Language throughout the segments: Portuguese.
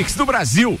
mix do Brasil.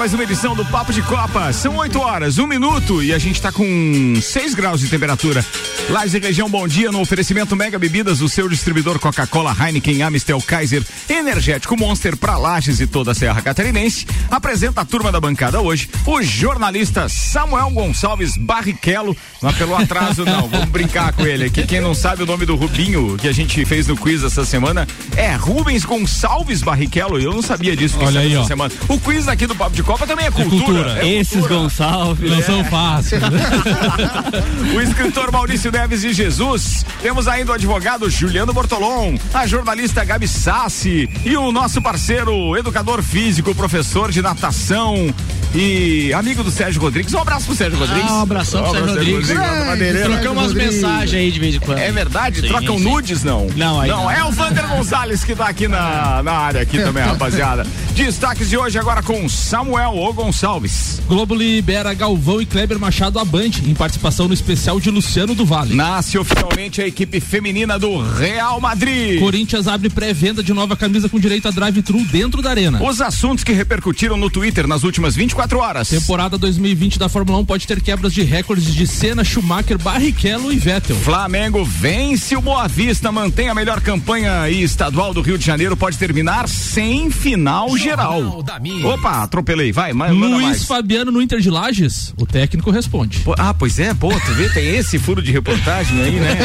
Mais uma edição do Papo de Copa. São 8 horas, um minuto e a gente está com 6 graus de temperatura. Lages e região, bom dia no oferecimento Mega Bebidas, o seu distribuidor Coca-Cola, Heineken, Amistel, Kaiser, Energético Monster para Lages e toda a Serra Catarinense. Apresenta a turma da bancada hoje, o jornalista Samuel Gonçalves Barrichello. Não apelou atraso, não. Vamos brincar com ele aqui. Quem não sabe o nome do Rubinho que a gente fez no quiz essa semana é Rubens Gonçalves Barrichello. Eu não sabia disso. Olha aí, ó. Semana. O quiz aqui do Papo de Copa também é cultura. É cultura. É Esses cultura. Gonçalves não são fáceis. o escritor Maurício Neves de Jesus. Temos ainda o advogado Juliano Bortolom, a jornalista Gabi Sassi e o nosso parceiro, educador físico, professor de natação e amigo do Sérgio Rodrigues. Um abraço pro Sérgio Rodrigues. Ah, um abração pro Sérgio Rodrigues. Rodrigues. Trocamos umas mensagens aí de vez em quando. É verdade? Sim, Trocam sim. nudes, não? Não, aí não. não. É o Vander Gonzalez que tá aqui na, na área aqui também, rapaziada. Destaques de hoje agora com Samuel O Gonçalves. Globo libera Galvão e Kleber Machado Abante em participação no especial de Luciano do Vale. Nasce oficialmente a equipe feminina do Real Madrid. Corinthians abre pré-venda de nova camisa com direito a drive-thru dentro da arena. Os assuntos que repercutiram no Twitter nas últimas 24 horas. Temporada 2020 da Fórmula 1 pode ter quebras de recordes de Senna, Schumacher, Barrichello e Vettel. Flamengo vence o Boa Vista, mantém a melhor campanha e estadual do Rio de Janeiro pode terminar sem final geral. Opa, atropelei, vai, mais, Luiz Fabiano no Inter de Lages, o técnico responde. Pô, ah, pois é, pô, tu vê, tem esse furo de reportagem aí, né?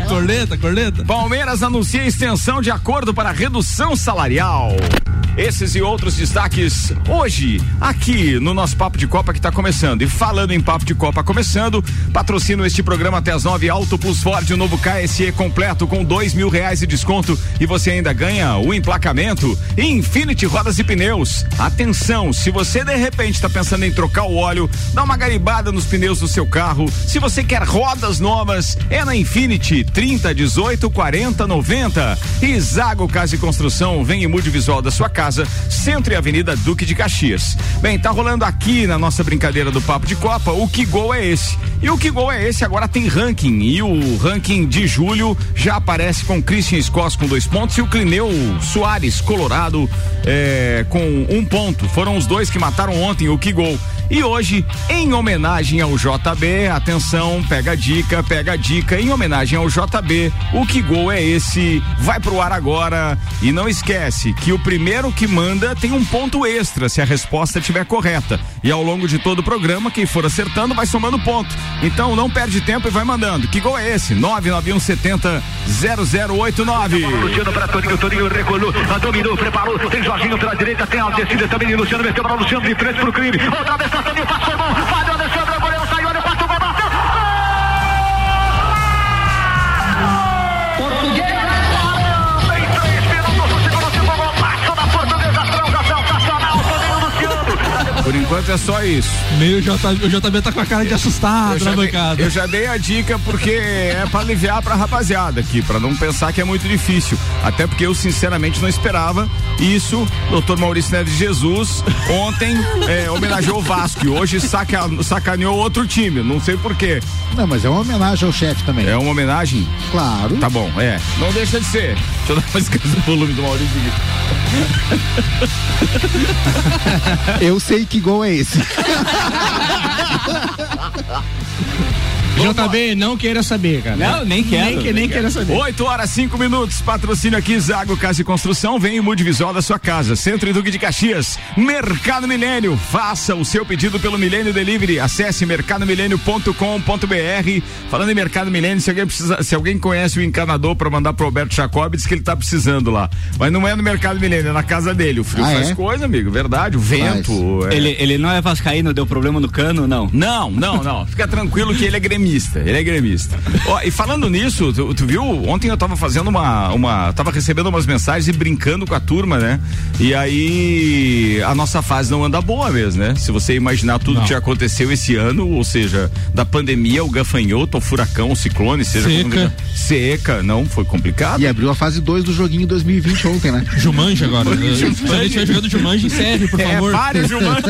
corneta, corneta. Palmeiras anuncia extensão de acordo para redução salarial. Esses e outros destaques hoje, aqui no nosso Papo de Copa que está começando. E falando em Papo de Copa começando, patrocino este programa até as nove Auto Plus Ford, o novo KSE completo com dois mil reais de desconto e você ainda ganha o emplacamento Infinity Rodas e Pneus. Atenção, se você de repente está pensando em trocar o óleo, dá uma garibada nos pneus do seu carro. Se você quer rodas novas, é na Infinity 30 18 40 90. E Zago Casa e Construção, vem e mude o visual da sua casa casa, Centro e Avenida Duque de Caxias. Bem, tá rolando aqui na nossa brincadeira do Papo de Copa, o que gol é esse? E o que gol é esse? Agora tem ranking. E o ranking de julho já aparece com Christian Scoss com dois pontos e o Clineu Soares, Colorado, é, com um ponto. Foram os dois que mataram ontem o que gol. E hoje, em homenagem ao JB, atenção, pega a dica, pega a dica, em homenagem ao JB, o que gol é esse? Vai pro ar agora e não esquece que o primeiro que manda tem um ponto extra se a resposta estiver correta. E ao longo de todo o programa, quem for acertando vai somando ponto. Então não perde tempo e vai mandando. Que gol é esse? 99170 0089. Luciano para Toninho, Toninho recolou, dominou, preparou, tem Jorginho pela direita, tem a descida também, Luciano meteu para Luciano de frente pro crime. Outra vez enquanto é só isso. Meio J, o JB tá com a cara de assustado na bancada. Eu já dei a dica porque é pra aliviar pra rapaziada aqui, pra não pensar que é muito difícil. Até porque eu sinceramente não esperava isso. Doutor Maurício Neves Jesus ontem é, homenageou o Vasco e hoje saca, sacaneou outro time. Não sei porquê. Não, mas é uma homenagem ao chefe também. É uma homenagem? Claro. Tá bom, é. Não deixa de ser. Deixa eu dar mais o volume do Maurício aqui. eu sei que gol é esse? JB, não queira saber, cara. Não, nem quero. Nem, que, nem queira saber. 8 horas, 5 minutos. Patrocínio aqui, Zago Casa e Construção. Vem e mude visual da sua casa. Centro e Duque de Caxias. Mercado Milênio. Faça o seu pedido pelo Milênio Delivery. Acesse mercadomilênio.com.br. Falando em Mercado Milênio, se alguém precisa, se alguém conhece o encanador para mandar pro Alberto Jacob, diz que ele tá precisando lá. Mas não é no Mercado Milênio, é na casa dele. O frio ah, faz é? coisa, amigo. Verdade. O vento. É. Ele, ele não é vascaíno, deu problema no cano, não? Não, não, não. Fica tranquilo que ele é gremiado gremista, ele é gremista. Ó, e falando nisso, tu, tu, viu? Ontem eu tava fazendo uma, uma. Tava recebendo umas mensagens e brincando com a turma, né? E aí a nossa fase não anda boa mesmo, né? Se você imaginar tudo não. que já aconteceu esse ano, ou seja, da pandemia, o gafanhoto, o furacão, o ciclone, seja seca. Como... seca, não, foi complicado. E abriu a fase 2 do joguinho 2020 ontem, né? Jumanji agora. Jumanji. Se a gente jogando Jumanji, encerre, por é, favor. Vários Jumanji.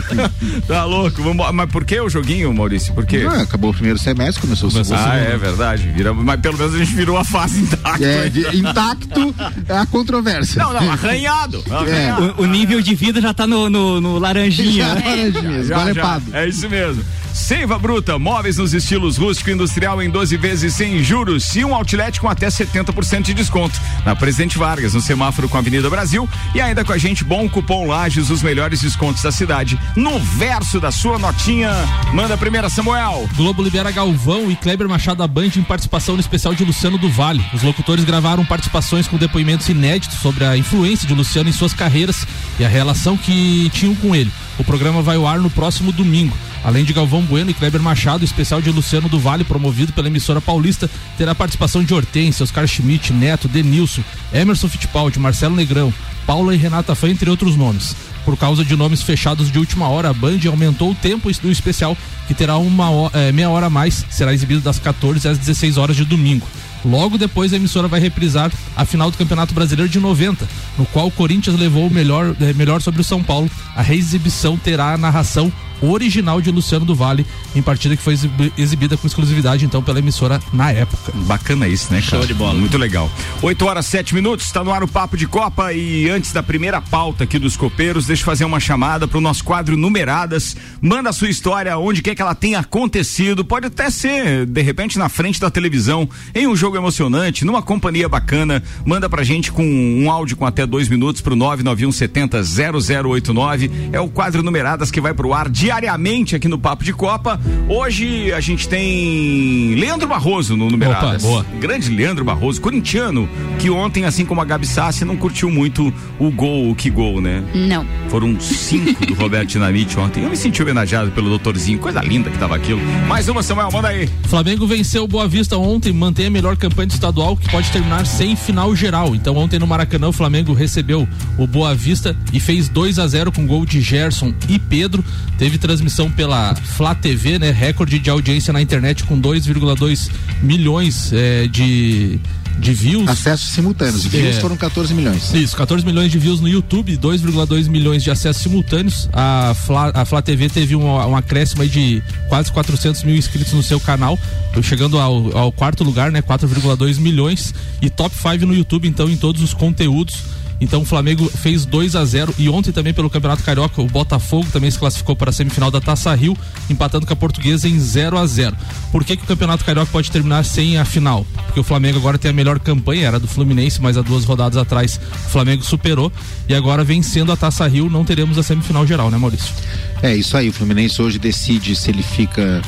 tá louco. Vamos, mas por que o joguinho, Maurício? Por quê? Não, acabou o primeiro semestre, começou o segundo. Ah, é verdade. Vira, mas pelo menos a gente virou a fase intacta. É, intacto é a controvérsia. Não, não, arranhado. É. O, o, nível de vida já tá no, no, no laranjinha. Já, laranjinha, já, já, É isso mesmo. Seiva Bruta, móveis nos estilos rústico e industrial em 12 vezes sem juros e um outlet com até 70% de desconto. Na Presidente Vargas, no semáforo com a Avenida Brasil e ainda com a gente, bom cupom Lages, os melhores descontos da cidade. No verso da sua notinha, manda a primeira, Samuel. Globo libera Galvão e Kleber Machado Band em participação no especial de Luciano do Vale. Os locutores gravaram participações com depoimentos inéditos sobre a influência de Luciano em suas carreiras e a relação que tinham com ele. O programa vai ao ar no próximo domingo. Além de Galvão Bueno e Kleber Machado, o especial de Luciano do Vale, promovido pela emissora paulista, terá participação de Hortência, Oscar Schmidt, Neto, Denilson, Emerson Fittipaldi, Marcelo Negrão, Paula e Renata Fã, entre outros nomes. Por causa de nomes fechados de última hora, a Band aumentou o tempo do especial, que terá uma hora, é, meia hora a mais, será exibido das 14 às 16 horas de domingo. Logo depois, a emissora vai reprisar a final do Campeonato Brasileiro de 90, no qual o Corinthians levou o melhor, é, melhor sobre o São Paulo. A reexibição terá a narração original de Luciano do Vale, em partida que foi exibida com exclusividade então pela emissora na época. Bacana isso, né, cara? Show de bola. Muito legal. 8 horas 7 minutos, está no ar o Papo de Copa e antes da primeira pauta aqui dos copeiros, deixa eu fazer uma chamada para o nosso quadro Numeradas. Manda a sua história, onde quer que ela tenha acontecido, pode até ser, de repente, na frente da televisão, em um jogo emocionante, numa companhia bacana. Manda pra gente com um áudio com até dois minutos pro 991 70 0089. É o quadro Numeradas que vai pro ar dia diariamente aqui no Papo de Copa. Hoje a gente tem Leandro Barroso no Numeradas. Opa, boa. Grande Leandro Barroso, corintiano, que ontem, assim como a Gabi Sassi, não curtiu muito o gol, o que gol, né? Não. Foram cinco do Roberto Dinamite ontem. Eu me senti homenageado pelo doutorzinho, coisa linda que tava aquilo. Mais uma, Samuel, manda aí. Flamengo venceu o Boa Vista ontem, mantém a melhor campanha do estadual, que pode terminar sem final geral. Então ontem no Maracanã o Flamengo recebeu o Boa Vista e fez 2 a 0 com gol de Gerson e Pedro. Teve transmissão pela Flá TV, né? Recorde de audiência na internet com 2,2 milhões é, de de views. Acessos simultâneos. Views é, foram 14 milhões. Isso, 14 milhões de views no YouTube, 2,2 milhões de acessos simultâneos. A Flá, a Flá TV teve um, um acréscimo de quase 400 mil inscritos no seu canal, chegando ao, ao quarto lugar, né? 4,2 milhões. E top 5 no YouTube, então, em todos os conteúdos. Então o Flamengo fez 2 a 0 e ontem também pelo Campeonato Carioca o Botafogo também se classificou para a semifinal da Taça Rio, empatando com a Portuguesa em 0 a 0. Por que, que o Campeonato Carioca pode terminar sem a final? Porque o Flamengo agora tem a melhor campanha, era do Fluminense, mas há duas rodadas atrás o Flamengo superou e agora vencendo a Taça Rio não teremos a semifinal geral, né, Maurício? É isso aí, o Fluminense hoje decide se ele fica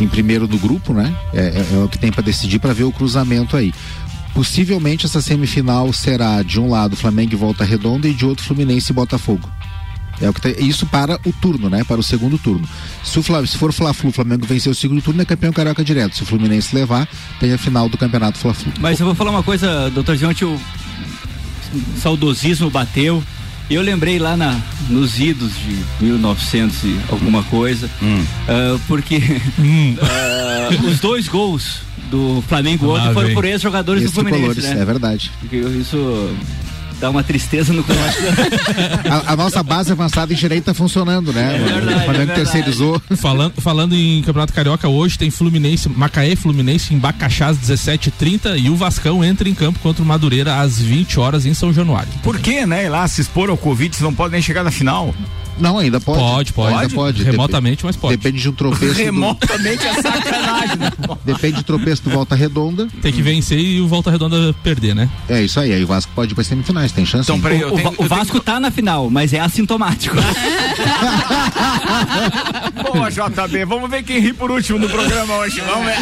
em primeiro do grupo, né? É, é, é o que tem para decidir para ver o cruzamento aí. Possivelmente essa semifinal será de um lado Flamengo e Volta Redonda e de outro Fluminense e Botafogo. É o que tá, isso para o turno, né? Para o segundo turno. Se, o Flávio, se for Fla-Flu, o Flamengo vencer o segundo turno, é campeão carioca direto. Se o Fluminense levar, tem a final do campeonato Fla-Flu. Mas eu vou falar uma coisa, doutor Jonte, o saudosismo bateu. Eu lembrei lá na, nos idos de 1900 e alguma coisa, hum. uh, porque hum. uh, os dois gols do Flamengo ontem foram por ex-jogadores do Fluminense. Né? É verdade. Isso dá uma tristeza no coração. a, a, nossa base avançada em direito tá funcionando, né? É verdade, o Flamengo é terceirizou. Falando, falando em Campeonato Carioca, hoje tem Fluminense, Macaé Fluminense em Bacaxás 17h30 e o Vascão entra em campo contra o Madureira às 20 horas em São Januário. Por que, né? Lá se expor ao Covid, você não pode nem chegar na final. Não, ainda pode. Pode, pode. Ainda pode. Remotamente, mas pode. Depende de um tropeço. Remotamente do... é sacanagem, né? Depende do tropeço do Volta Redonda. Tem que vencer e o Volta Redonda perder, né? É isso aí. Aí o Vasco pode ir para semifinais, tem chance. Então, peraí, o, tenho, o, Vasco tenho... tá na final, mas é assintomático. Boa, JB. Vamos ver quem ri por último no programa hoje. Vamos ver.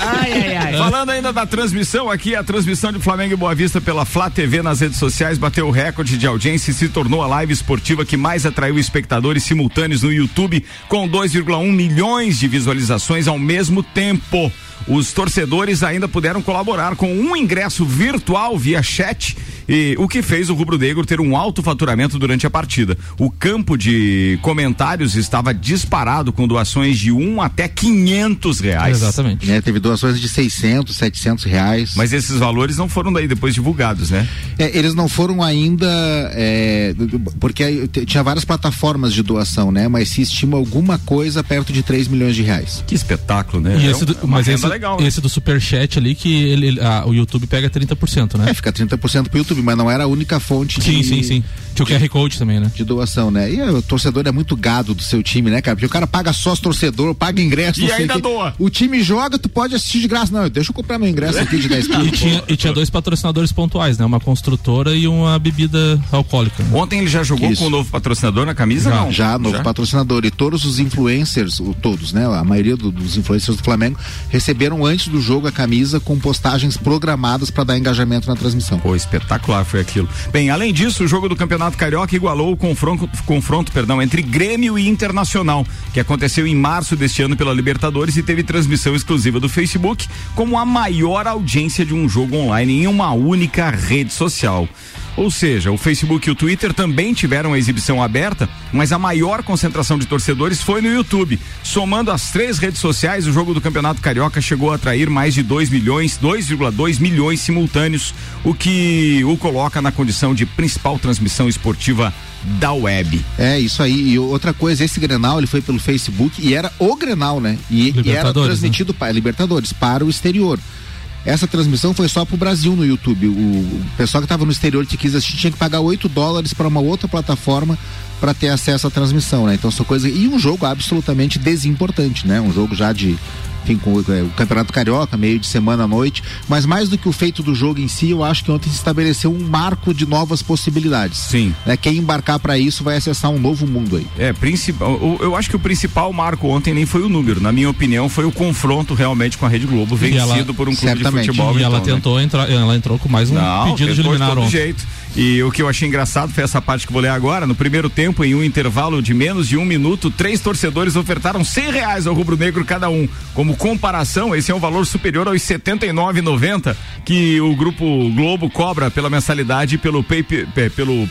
Ai, ai, ai. Falando ainda da transmissão aqui, a transmissão de Flamengo e Boa Vista pela Flá TV nas redes sociais bateu o recorde de audiência e se tornou a live esportiva que mais atraiu espectadores simultâneos no YouTube, com 2,1 milhões de visualizações ao mesmo tempo. Os torcedores ainda puderam colaborar com um ingresso virtual via chat e o que fez o Rubro Negro ter um alto faturamento durante a partida. O campo de comentários estava disparado com doações de um até 500 reais. Exatamente. É, teve doações de 600, 700 reais. Mas esses valores não foram daí depois divulgados, né? É, eles não foram ainda, é, porque tinha várias plataformas de doação, né? Mas se estima alguma coisa perto de 3 milhões de reais. Que espetáculo, né? E É esse do, uma mas renda esse, legal, né? esse do Superchat ali que ele, ele- ah, o YouTube pega 30%, né? É, fica 30% pro YouTube, mas não era a única fonte sim, de, sim, sim. Tinha o QR Code também, né? de doação, né? E o torcedor é muito gado do seu time, né, cara? Porque o cara paga sócio torcedor, paga ingresso, E ainda o quê. doa. O time joga, tu pode assistir de graça. Não, deixa eu comprar meu ingresso aqui de 10 E quilos. tinha, e tinha dois patrocinadores pontuais, né? Uma construtora e uma bebida alcoólica. né? Ontem ele já jogou Isso. com o novo patrocinador na camisa? Já, não? Já, novo patrocinador. E todos os influencers, o, todos, né? A maioria do- dos influencers do Flamengo receberam antes do jogo a camisa com postagens programadas para dar engajamento na transmissão. Pô, espetacular foi aquilo. Bem, além disso, o jogo do Campeonato Carioca igualou o confronto, confronto perdão, entre Grêmio e Internacional, que aconteceu em março deste ano pela Libertadores e teve transmissão exclusiva do Facebook, como a maior audiência de um jogo online em uma única rede social. Ou seja, o Facebook e o Twitter também tiveram a exibição aberta, mas a maior concentração de torcedores foi no YouTube. Somando as três redes sociais, o jogo do Campeonato Carioca chegou a atrair mais de 2 milhões, 2,2 milhões simultâneos, o que o coloca na condição de principal transmissão esportiva da web. É, isso aí. E outra coisa, esse Grenal, ele foi pelo Facebook e era o Grenal, né? E, e era Libertadores, transmitido para Libertadores, para o exterior. Essa transmissão foi só pro Brasil no YouTube. O, pessoal que estava no exterior que quis assistir tinha que pagar 8 dólares para uma outra plataforma para ter acesso à transmissão, né? Então são coisas e um jogo absolutamente desimportante, né? Um jogo já de enfim, com o, é, o Campeonato Carioca, meio de semana à noite, mas mais do que o feito do jogo em si, eu acho que ontem se estabeleceu um marco de novas possibilidades. Sim. Né? Quem embarcar para isso vai acessar um novo mundo aí. É, principal, eu, eu acho que o principal marco ontem nem foi o número, na minha opinião, foi o confronto realmente com a Rede Globo, vencido ela- por um clube certamente. de futebol. e ela então, né? tentou entrar, ela entrou com mais um Não, pedido de eliminar ontem. jeito. E o que eu achei engraçado foi essa parte que vou ler agora. No primeiro tempo, em um intervalo de menos de um minuto, três torcedores ofertaram cem reais ao rubro negro cada um. Como comparação, esse é um valor superior aos R$ 79,90 que o grupo Globo cobra pela mensalidade e pelo pay, pe- pelo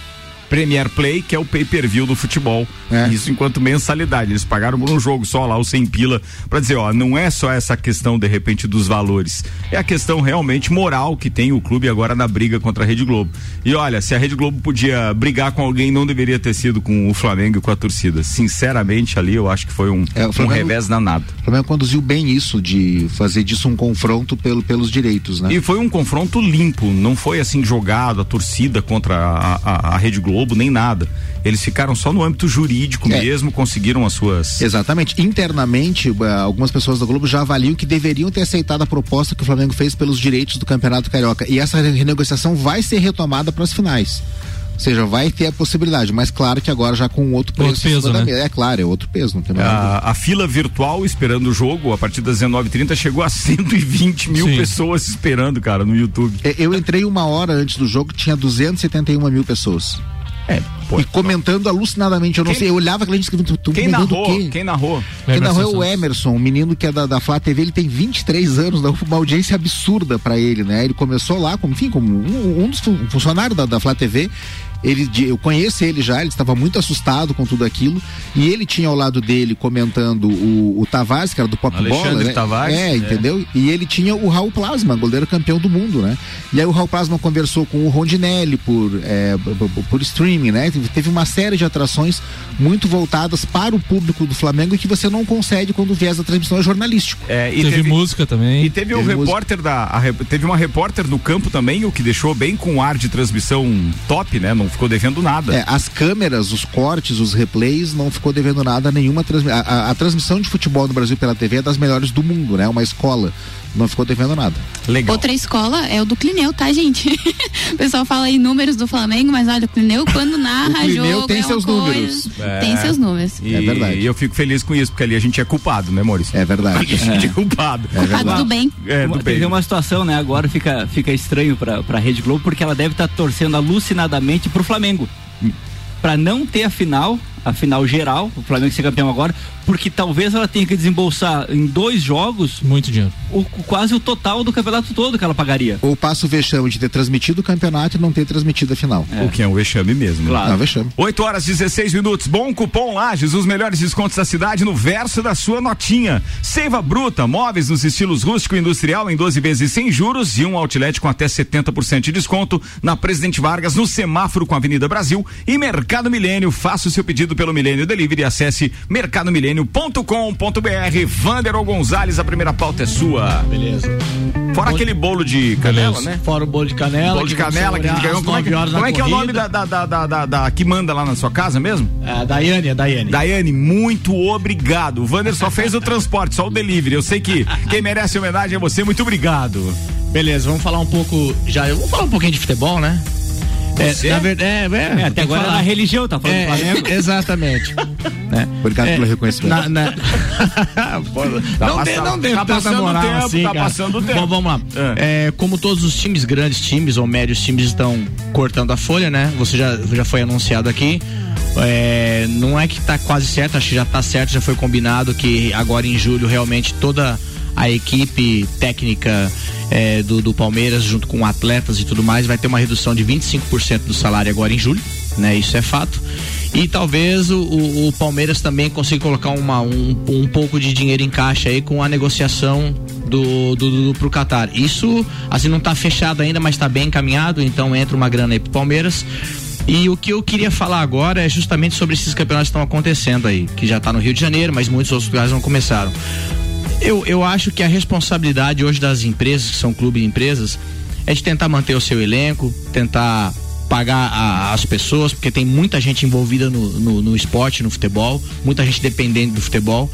Premier Play, que é o pay-per-view do futebol. É. Isso enquanto mensalidade. Eles pagaram por um jogo só lá, o 100 pila, pra dizer, ó, não é só essa questão, de repente, dos valores. É a questão realmente moral que tem o clube agora na briga contra a Rede Globo. E olha, se a Rede Globo podia brigar com alguém, não deveria ter sido com o Flamengo e com a torcida. Sinceramente, ali eu acho que foi um, É, o um Flamengo- revés danado. O Flamengo conduziu bem isso, de fazer disso um confronto pelo, pelos direitos, né? E foi um confronto limpo, não foi assim jogado a torcida contra a, a- a Rede Globo, nem nada. Eles ficaram só no âmbito jurídico É. mesmo, conseguiram as suas. Exatamente. Internamente, eh, algumas pessoas da Globo já avaliam que deveriam ter aceitado a proposta que o Flamengo fez pelos direitos do Campeonato Carioca. E essa renegociação vai ser retomada para as finais. Ou seja, vai ter a possibilidade, mas claro que agora já com outro preço. Outro peso, né? É claro, é outro peso, não tem mais. A, a fila virtual esperando o jogo, a partir das 19h30, chegou a 120 mil Sim. pessoas esperando, cara, no YouTube. É, Eu entrei uma hora antes do jogo, tinha 271 mil pessoas. É, pô. e comentando alucinadamente. Eu não Quem- sei, eu olhava aquela gente escrevendo. "Tu Quem o narrou? quê?" Quem narrou? Quem narrou é o. Emerson, um menino que é da, da Flá TV, ele tem 23 anos, dá uma audiência absurda pra ele, né? Ele começou lá, como, enfim, como um, um dos fun- um funcionário da, da Flá TV. Ele, eu conheço ele já, ele estava muito assustado com tudo aquilo. E ele tinha ao lado dele comentando o, o Tavares, que era do Pop Alexandre Bola. Né? Tavares, é, é. entendeu? E ele tinha o Raul Plasma, goleiro campeão do mundo, né? E aí o Raul Plasma conversou com o Rondinelli por, é, b- por streaming, né? Teve- Teve uma série de atrações muito voltadas para o público do Flamengo e que você não consegue quando o viés da transmissão é jornalístico. É, e Teve, música também. E teve, o Teve música. repórter da. a teve uma repórter no campo também, o que deixou bem com ar de transmissão top, né? Não ficou devendo nada. É, as câmeras, os cortes, os replays, não ficou devendo nada nenhuma. A, a- a transmissão de futebol no Brasil pela TV é das melhores do mundo, né? Uma escola. Não ficou devendo nada. Legal. Outra escola é o do Clineu, tá, gente? o pessoal fala aí números do Flamengo, mas olha, o Clineu quando narra O Clineu jogo. tem é seus coisa- números. Tem seus números. E, É verdade. E eu fico feliz com isso, porque ali a gente é culpado, né, Maurício? É verdade. A gente é culpado. Ah, tudo bem. É, do bem. Tem uma situação, né? Agora fica, fica estranho pra, pra Rede Globo, porque ela deve estar torcendo alucinadamente pro Flamengo. Pra não ter a final, a final geral, o Flamengo ser campeão agora, porque talvez ela tenha que desembolsar em dois jogos muito dinheiro. O, quase o total do campeonato todo que ela pagaria. Ou passa o vexame de ter transmitido o campeonato e não ter transmitido a final. É. O que é um vexame mesmo. Claro. Né? É um vexame. 8 horas 16 minutos. Bom cupom Lages, os melhores descontos da cidade no verso da sua notinha. Seiva Bruta, móveis nos estilos rústico e industrial em 12 vezes sem juros e um outlet com até 70% de desconto na Presidente Vargas, no semáforo com a Avenida Brasil e Mercado Milênio. Faça o seu pedido pelo Milênio Delivery e acesse mercadomilênio.com.br. Vander Gonzalez, a primeira pauta é sua. Beleza. Fora bolo... aquele bolo de canela, Beleza. né? Fora o bolo de canela. Bolo de canela que gente ganhou. Como é que, como é, que é o nome da, da, da, da, da, que manda lá na sua casa mesmo? É, Daiane, Daiane. Daiane, muito obrigado. O Vander só fez o transporte, só o delivery. Eu sei que quem merece homenagem é você. Muito obrigado. Beleza, vamos falar um pouco. Já, vamos falar um pouquinho de futebol, né? É, na verdade, é, é, é, até agora falar. é religião, tá falando é, Flamengo? Exatamente. né? Obrigado pelo reconhecimento. Na, na... tá não, dê, não dê tá tanta moral tempo, assim, tá cara. passando tempo. Bom, vamos lá. É. como todos os times, grandes times ou médios times estão cortando a folha, né? Você já, já foi anunciado aqui. É, não é que tá quase certo, acho que já tá certo, já foi combinado que agora em julho realmente toda a equipe técnica é, do, do Palmeiras, junto com atletas e tudo mais, vai ter uma redução de 25% do salário agora em julho, né? Isso é fato. E talvez o, o, Palmeiras também consiga colocar uma, um, um pouco de dinheiro em caixa aí com a negociação do, do, do, pro Qatar. Isso, assim, não está fechado ainda, mas está bem encaminhado, então entra uma grana aí pro Palmeiras. E o que eu queria falar agora é justamente sobre esses campeonatos que estão acontecendo aí, que já está no Rio de Janeiro, mas muitos outros lugares não começaram. Eu, eu acho que a responsabilidade hoje das empresas, que são clubes de empresas, é de tentar manter o seu elenco, tentar pagar a, as pessoas, porque tem muita gente envolvida no, no, no esporte, no futebol, muita gente dependente do futebol.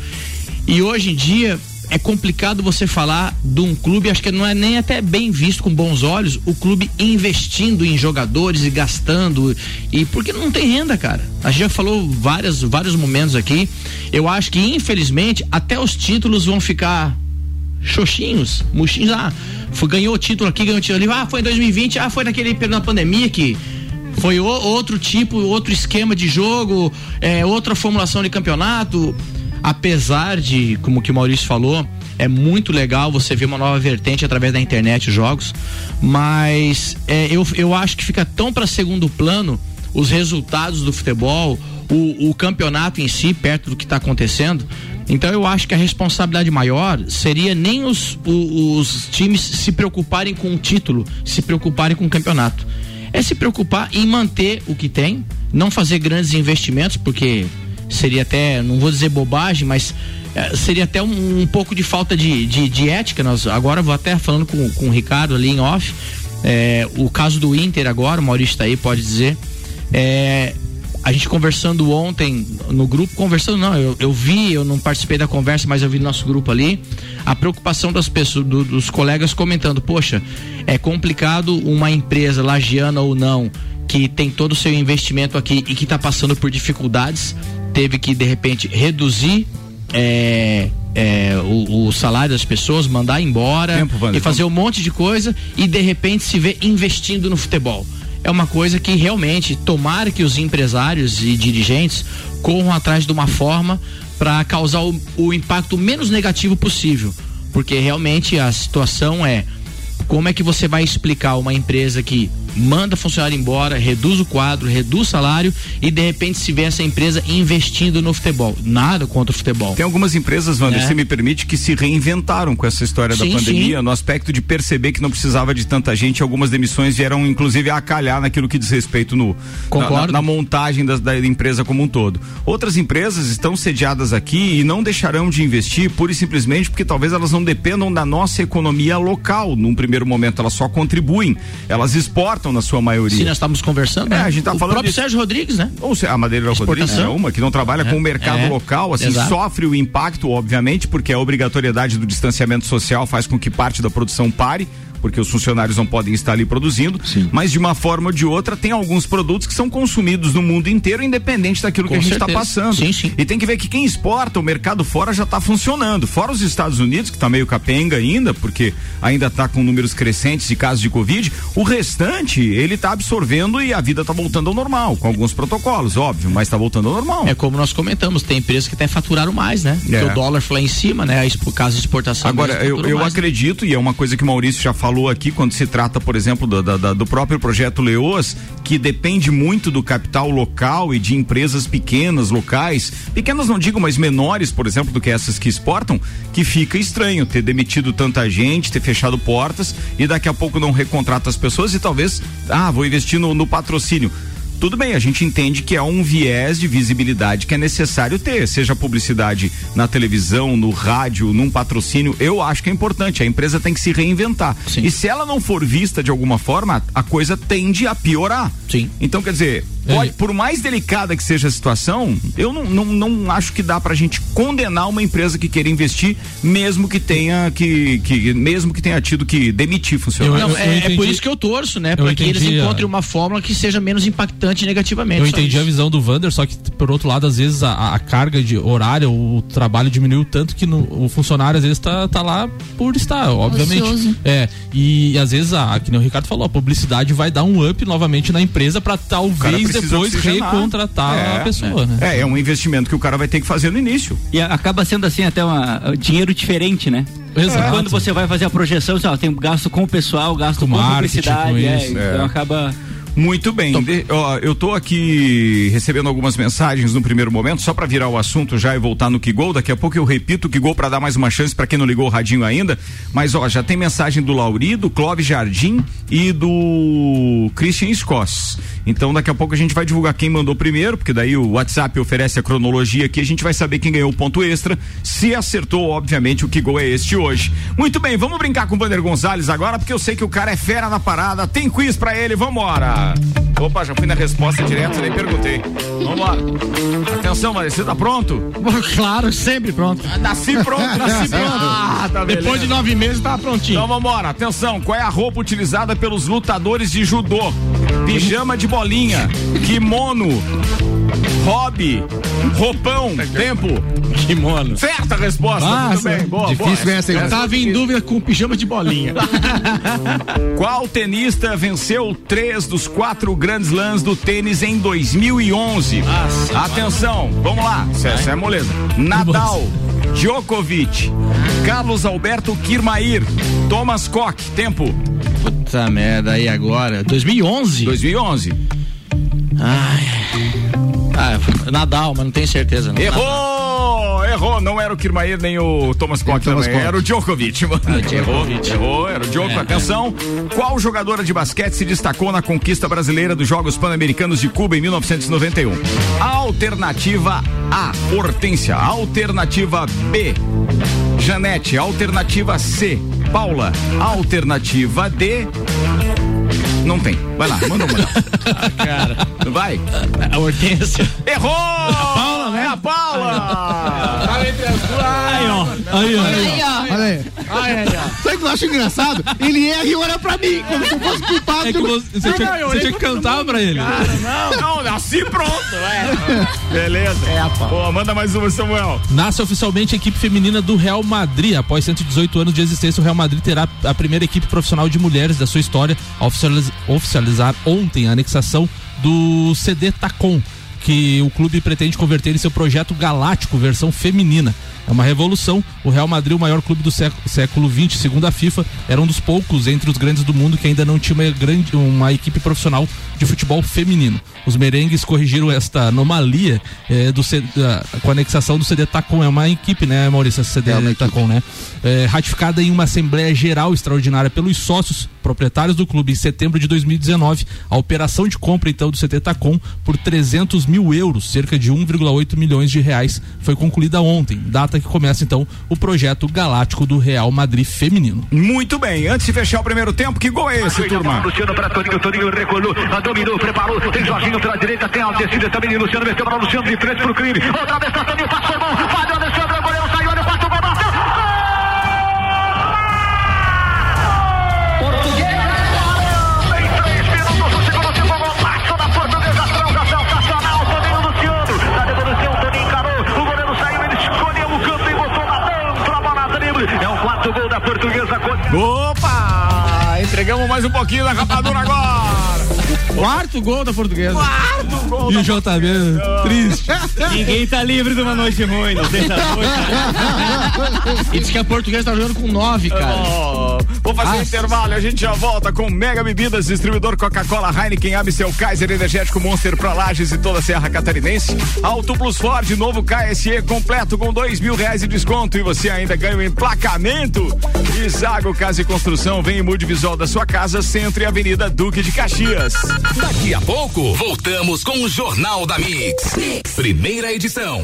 E hoje em dia, é complicado você falar de um clube, acho que não é nem até bem visto com bons olhos, o clube investindo em jogadores e gastando e porque não tem renda, cara. A gente já falou várias, vários momentos aqui. Eu acho que infelizmente até os títulos vão ficar xoxinhos, murchinhos. Ah, foi, ganhou o título aqui, ganhou o título ali. Ah, foi em 2020, ah, foi naquele período da pandemia que foi o, outro tipo, outro esquema de jogo, é, outra formulação de campeonato apesar de, como que o Maurício falou, é muito legal você ver uma nova vertente através da internet, jogos, mas é, eu, eu acho que fica tão para segundo plano os resultados do futebol, o, o campeonato em si, perto do que está acontecendo. Então eu acho que a responsabilidade maior seria nem os, os, os times se preocuparem com o título, se preocuparem com o campeonato. É se preocupar em manter o que tem, não fazer grandes investimentos, porque seria até, não vou dizer bobagem, mas é, seria até um, um, pouco de falta de, de, de, ética. Nós, agora vou até falando com, com o Ricardo ali em off. É, o caso do Inter agora, o Maurício está aí, pode dizer. É, a gente conversando ontem no grupo, conversando não, eu, eu, vi, eu não participei da conversa, mas eu vi no nosso grupo ali, a preocupação das pessoas, do, dos colegas comentando, poxa, é complicado uma empresa lagiana ou não, que tem todo o seu investimento aqui e que está passando por dificuldades, teve que de repente reduzir é, é, o, o, salário das pessoas, mandar embora Tempo, e fazer um monte de coisa e de repente se vê investindo no futebol. É uma coisa que realmente tomara que os empresários e dirigentes corram atrás de uma forma para causar o, o impacto menos negativo possível, porque realmente a situação é como é que você vai explicar uma empresa que manda funcionário embora, reduz o quadro, reduz o salário e de repente se vê essa empresa investindo no futebol. Nada contra o futebol. Tem algumas empresas, Wander, é. se me permite, que se reinventaram com essa história sim, da pandemia, sim. no aspecto de perceber que não precisava de tanta gente, algumas demissões vieram inclusive a calhar naquilo que diz respeito no na, na, na, montagem das, da empresa como um todo. Outras empresas estão sediadas aqui e não deixarão de investir pura e simplesmente porque talvez elas não dependam da nossa economia local. Num primeiro momento elas só contribuem, elas exportam na sua maioria. Sim, nós estamos conversando. É, né? a gente tá o falando. O próprio disso. Sérgio Rodrigues, né? Ou a Madeira Rodrigues é uma que não trabalha é, com o mercado é, local, assim, exato. sofre o impacto, obviamente, porque a obrigatoriedade do distanciamento social faz com que parte da produção pare porque os funcionários não podem estar ali produzindo, Sim. mas de uma forma ou de outra tem alguns produtos que são consumidos no mundo inteiro, independente daquilo Com que a gente está passando. Sim, sim. E tem que ver que quem exporta, o mercado fora já está funcionando. Fora os Estados Unidos, que está meio capenga ainda, porque ainda está com números crescentes de casos de Covid, o restante, ele está absorvendo e a vida está voltando ao normal, com alguns protocolos, óbvio, mas está voltando ao normal. É como nós comentamos, tem empresas que até faturaram mais, né? É. Porque o dólar foi lá em cima, né? Por causa de exportação. Agora, eu, eu mais, acredito, né? e é uma coisa que o Maurício já falou aqui, quando se trata, por exemplo, do, do, do próprio projeto Leoas, que depende muito do capital local e de empresas pequenas, locais, pequenas não digo, mas menores, por exemplo, do que essas que exportam, que fica estranho ter demitido tanta gente, ter fechado portas e daqui a pouco não recontrata as pessoas e talvez, ah, vou investir no, no patrocínio tudo bem, a gente entende que é um viés de visibilidade que é necessário ter, seja publicidade na televisão, no rádio, num patrocínio, eu acho que é importante, a empresa tem que se reinventar. Sim. E se ela não for vista de alguma forma, a coisa tende a piorar. Sim. Então, quer dizer, Pode, por mais delicada que seja a situação, eu não, não, não acho que dá pra gente condenar uma empresa que queira investir, mesmo que tenha que, que mesmo que tenha tido que demitir funcionários. Não, é, é, por isso que eu torço, né? Para que eles encontrem uma fórmula que seja menos impactante negativamente. Eu entendi isso. a visão do Vander, só que por outro lado, às vezes a, a carga de horário, o trabalho diminuiu tanto que no, o funcionário às vezes tá, tá lá por estar, obviamente. Ocioso. É, e às vezes a, que nem o Ricardo falou, a publicidade vai dar um up novamente na empresa para talvez depois recontratar é, a pessoa, né? É, é um investimento que o cara vai ter que fazer no início. E acaba sendo assim até uma, dinheiro diferente, né? Exato. Quando você vai fazer a projeção, você, ó, tem gasto com o pessoal, gasto com, com publicidade, com é, então acaba muito bem. De, ó, eu tô aqui recebendo algumas mensagens no primeiro momento, só para virar o assunto já e voltar no Kigol. Daqui a pouco eu repito o Kigol para dar mais uma chance para quem não ligou o radinho ainda. Mas ó, já tem mensagem do Lauri, do Clóvis Jardim e do Christian Scoss. Então daqui a pouco a gente vai divulgar quem mandou primeiro, porque daí o WhatsApp oferece a cronologia aqui, a gente vai saber quem ganhou o ponto extra. Se acertou, obviamente, o Kigol é este hoje. Muito bem, vamos brincar com o Vander Gonzalez agora, porque eu sei que o cara é fera na parada. Tem quiz para ele, vambora! Opa, já fui na resposta direto, nem perguntei. Vamos lá. Atenção, Maria, você tá pronto? Claro, sempre pronto. Ah, nasci pronto, nasci pronto. Ah, tá Depois de nove meses tá prontinho. Então vambora. Atenção, qual é a roupa utilizada pelos lutadores de judô? Pijama de bolinha, kimono, hobby, roupão, tempo. Kimono. Certa resposta, Nossa, muito bem. Boa, difícil boa. essa. Eu tava em dúvida com pijama de bolinha. Qual tenista venceu três dos quatro grandes lãs do tênis em 2011? Nossa, Atenção, mano. vamos lá. Essa é moleza. Nadal. Djokovic, Carlos Alberto Kirmair, Thomas Koch, tempo. Puta merda, e agora? 2011? 2011. Ai. Ah, Nadal, mas não tenho certeza. Não. Errou! Errou, não era o Kirmair nem o Thomas Koch também, era o Djokovic. Ah, Djokovic. Errou, errou, era o Djokovic. É, Atenção, é. qual jogadora de basquete se destacou na conquista brasileira dos Jogos Pan-Americanos de Cuba em 1991? Alternativa A, Hortência. Alternativa B, Janete. Alternativa C, Paula. Alternativa D, não tem. Vai lá, manda uma. ah, cara. Vai. A Hortência. Errou! A Paula, né? É a Paula! Tá entre as duas. Aí, ó. Aí, ó. Aí, ó. Olha aí. Aí, aí, ó. Sabe o que eu acho engraçado? Ele erra e olha pra mim, como se eu fosse culpado. É que você, você, tinha, não, você tinha que cantar pra ele. Cara, não, não, nasci pronto, é. Beleza. É, a Pô, manda mais uma, Samuel. Nasce oficialmente a equipe feminina do Real Madrid. Após 118 anos de existência, o Real Madrid terá a primeira equipe profissional de mulheres da sua história oficializ oficializar ontem a anexação do CD Tacom, que o clube pretende converter em seu projeto galáctico versão feminina. É uma revolução. O Real Madrid, o maior clube do século, XX, segundo a FIFA, era um dos poucos entre os grandes do mundo que ainda não tinha uma, grande, uma equipe profissional de futebol feminino. Os merengues corrigiram esta anomalia é, do, da, com a anexação do CD Tacom. É uma equipe, né, Maurício? Essa CD é Tacom, né? É, ratificada em uma Assembleia Geral Extraordinária pelos sócios proprietários do clube em setembro de 2019. A operação de compra, então, do CD Tacom por 300 mil euros, cerca de 1,8 milhões de reais, foi concluída ontem, data que começa, então, o projeto galáctico do Real Madrid feminino. Muito bem, antes de fechar o primeiro tempo, que gol é esse, turma? Luciano para Toninho, Toninho recolou, dominou, preparou, tem Jorginho pela direita, tem Aldecida também, Luciano meteu para Luciano de frente pro crime, outra vez para Toninho, passou bom, Fábio Alexandre, goleiro saiu, Opa! Entregamos mais um pouquinho da rapadura agora. Quarto gol da portuguesa. Quarto gol. E o JB, triste. Ninguém tá livre de uma noite ruim, não tem essa noite. e diz que a portuguesa tá jogando com nove, cara. Oh, vou fazer um intervalo, a gente já volta com Mega Bebidas, distribuidor Coca-Cola, Heineken, Amstel, Kaiser, Energético Monster pra Lages e toda a Serra Catarinense. Auto Plus Ford, novo KSE completo com dois mil reais de desconto e você ainda ganha o um emplacamento. Isago Casa e Construção, vem e mude visual da sua casa, Centro e Avenida Duque de Caxias. Daqui a pouco, voltamos com o Jornal da mix. Primeira edição.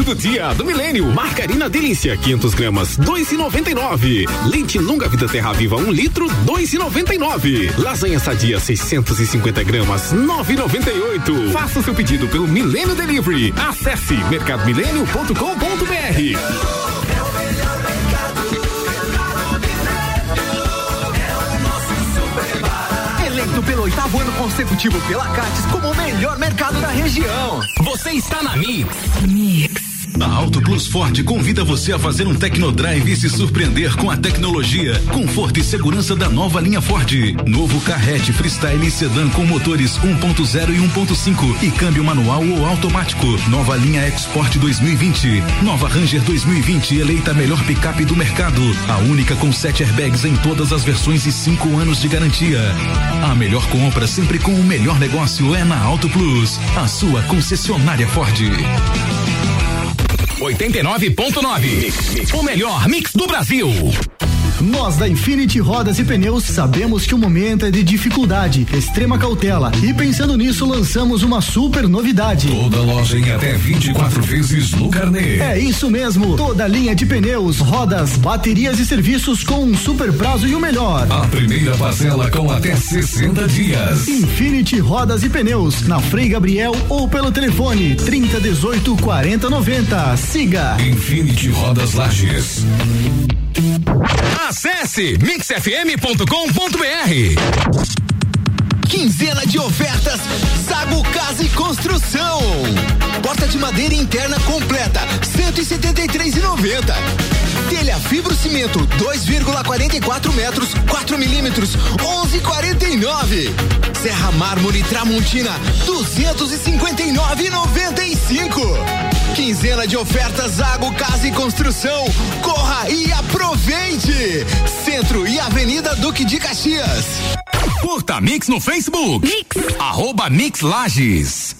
Milênio do dia do milênio. Margarina Delícia, 500 gramas, 2,99. Leite longa vida terra viva, 1 um litro, 2,99. Lasanha sadia, 650 gramas, 9,98. Faça o seu pedido pelo Milênio Delivery. Acesse mercadomilênio.com.br. eleito pelo oitavo ano consecutivo pela Cates como o melhor mercado da região. Você está na Mix. Mix. A Auto Plus Ford convida você a fazer um Tecnodrive e se surpreender com a tecnologia, conforto e segurança da nova linha Ford. Novo Carrete Freestyle Sedan com motores 1.0 e 1.5 e câmbio manual ou automático. Nova linha Export 2020. Nova Ranger 2020 eleita a melhor picape do mercado. A única com sete airbags em todas as versões e cinco anos de garantia. A melhor compra sempre com o melhor negócio é na Auto Plus, a sua concessionária Ford. 89.9. O melhor mix do Brasil. Nós da Infinity Rodas e Pneus sabemos que o momento é de dificuldade, extrema cautela e pensando nisso lançamos uma super novidade. Toda loja em até 24 vezes no carnê. É isso mesmo, toda linha de pneus, rodas, baterias e serviços com um super prazo e o melhor. A primeira parcela com até 60 dias. Infinity Rodas e Pneus, na Frei Gabriel ou pelo telefone 30 18 40 90. Siga Infinity Rodas Lages. Acesse mixfm.com.br. Quinzena de ofertas Sago Casa e Construção. Porta de madeira interna completa, 173,90. Telha fibro cimento, 2,44 metros, 4 milímetros, 11,49. Serra mármore Tramontina, 259,95. Quinzena de ofertas Zago Casa e Construção. Corra e aproveite! Centro e Avenida Duque de Caxias. Curta Mix no Facebook. Mix. Arroba Mix Lages.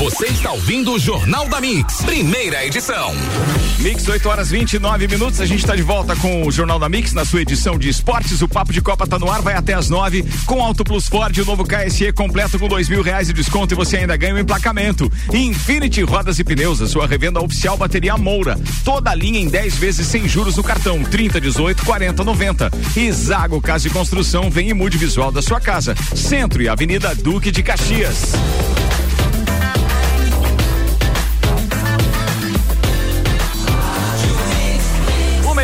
Você está ouvindo o Jornal da Mix, primeira edição. Mix, 8 horas 29 minutos. A gente está de volta com o Jornal da Mix na sua edição de esportes. O Papo de Copa está no ar, vai até as 9 com Auto Plus Ford, o novo KSE completo com dois mil reais de desconto e você ainda ganha um emplacamento. Infinity Rodas e Pneus, a sua revenda oficial bateria Moura. Toda a linha em 10 vezes sem juros no cartão 30, 18, 40, 90. E Zago Casa e Construção vem e mude visual da sua casa. Centro e Avenida Duque de Caxias.